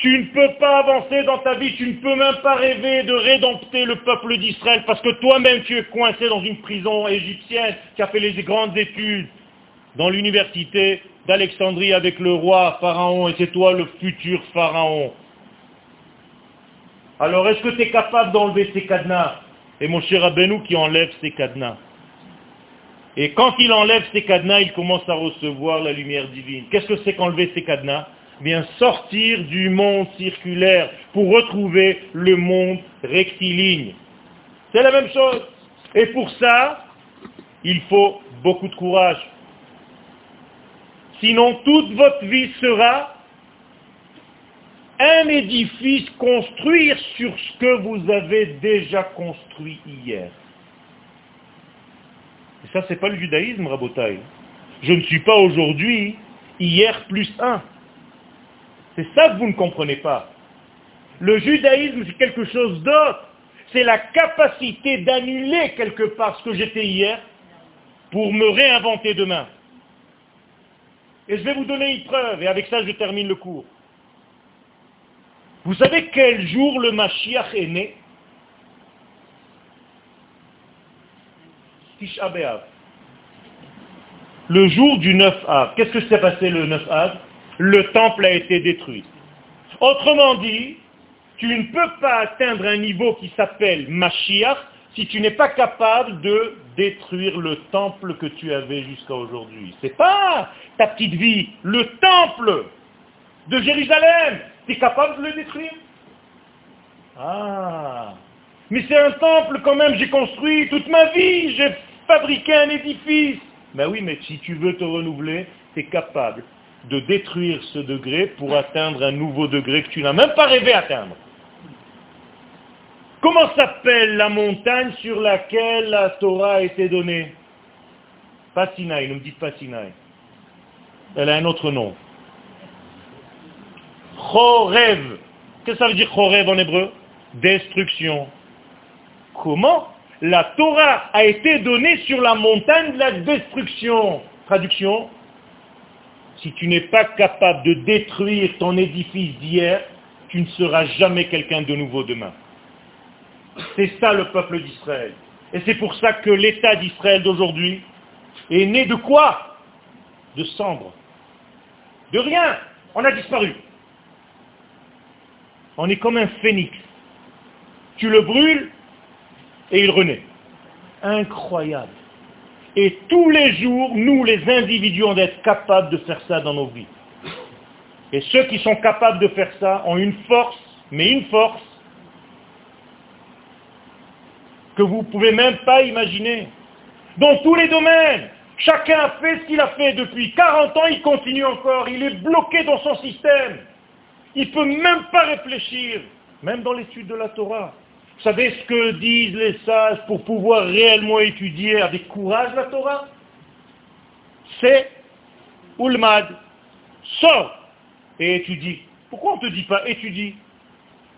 Tu ne peux pas avancer dans ta vie, tu ne peux même pas rêver de rédempter le peuple d'Israël parce que toi-même tu es coincé dans une prison égyptienne qui a fait les grandes études dans l'université d'Alexandrie avec le roi Pharaon et c'est toi le futur Pharaon. Alors est-ce que tu es capable d'enlever ces cadenas? Et mon cher Abenou qui enlève ces cadenas. Et quand il enlève ces cadenas, il commence à recevoir la lumière divine. Qu'est-ce que c'est qu'enlever ces cadenas? Bien sortir du monde circulaire pour retrouver le monde rectiligne. C'est la même chose. Et pour ça, il faut beaucoup de courage. Sinon, toute votre vie sera un édifice construire sur ce que vous avez déjà construit hier. Et ça, c'est pas le judaïsme, Rabotai. Je ne suis pas aujourd'hui hier plus un. C'est ça que vous ne comprenez pas. Le judaïsme, c'est quelque chose d'autre. C'est la capacité d'annuler quelque part ce que j'étais hier pour me réinventer demain. Et je vais vous donner une preuve, et avec ça je termine le cours. Vous savez quel jour le Mashiach est né? Tisha Le jour du 9 Av. Qu'est-ce que s'est passé le 9 Av? Le temple a été détruit. Autrement dit, tu ne peux pas atteindre un niveau qui s'appelle Mashiach si tu n'es pas capable de détruire le temple que tu avais jusqu'à aujourd'hui. C'est pas ta petite vie, le temple de Jérusalem. Tu es capable de le détruire? Ah, mais c'est un temple quand même, j'ai construit toute ma vie, j'ai fabriqué un édifice. Ben oui, mais si tu veux te renouveler, tu es capable de détruire ce degré pour atteindre un nouveau degré que tu n'as même pas rêvé atteindre. Comment s'appelle la montagne sur laquelle la Torah a été donnée? Pas Sinaï, ne me dites pas Sinaï. Elle a un autre nom. Chorev. Qu'est-ce que ça veut dire Chorev en hébreu? Destruction. Comment La Torah a été donnée sur la montagne de la destruction? Traduction si tu n'es pas capable de détruire ton édifice d'hier, tu ne seras jamais quelqu'un de nouveau demain. C'est ça le peuple d'Israël. Et c'est pour ça que l'État d'Israël d'aujourd'hui est né de quoi? De cendres. De rien. On a disparu. On est comme un phénix. Tu le brûles et il renaît. Incroyable. Et tous les jours, nous, les individus, on doit être capables de faire ça dans nos vies. Et ceux qui sont capables de faire ça ont une force, mais une force que vous ne pouvez même pas imaginer. Dans tous les domaines, chacun a fait ce qu'il a fait depuis 40 ans, il continue encore, il est bloqué dans son système. Il ne peut même pas réfléchir. même dans l'étude de la Torah. Vous savez ce que disent les sages pour pouvoir réellement étudier avec courage la Torah? C'est Ulmad, sors et étudie. Pourquoi on ne te dit pas étudie?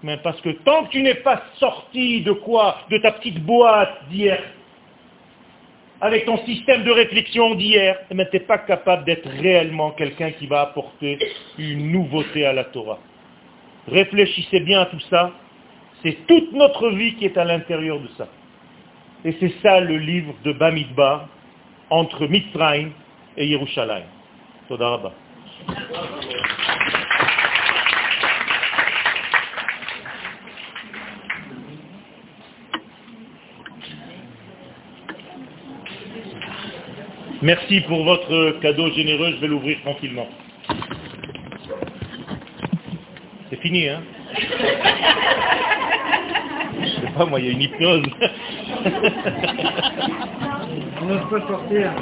Mais parce que tant que tu n'es pas sorti de quoi? De ta petite boîte d'hier, avec ton système de réflexion d'hier, eh ben, tu n'es pas capable d'être réellement quelqu'un qui va apporter une nouveauté à la Torah. Réfléchissez bien à tout ça. C'est toute notre vie qui est à l'intérieur de ça. Et c'est ça le livre de Bamidbar entre Mitzrayim et Yerushalayim. Toda Rabba. Merci pour votre cadeau généreux, je vais l'ouvrir tranquillement. C'est fini, hein? Pas, moi, il y a une hypnose. On n'ose pas sortir.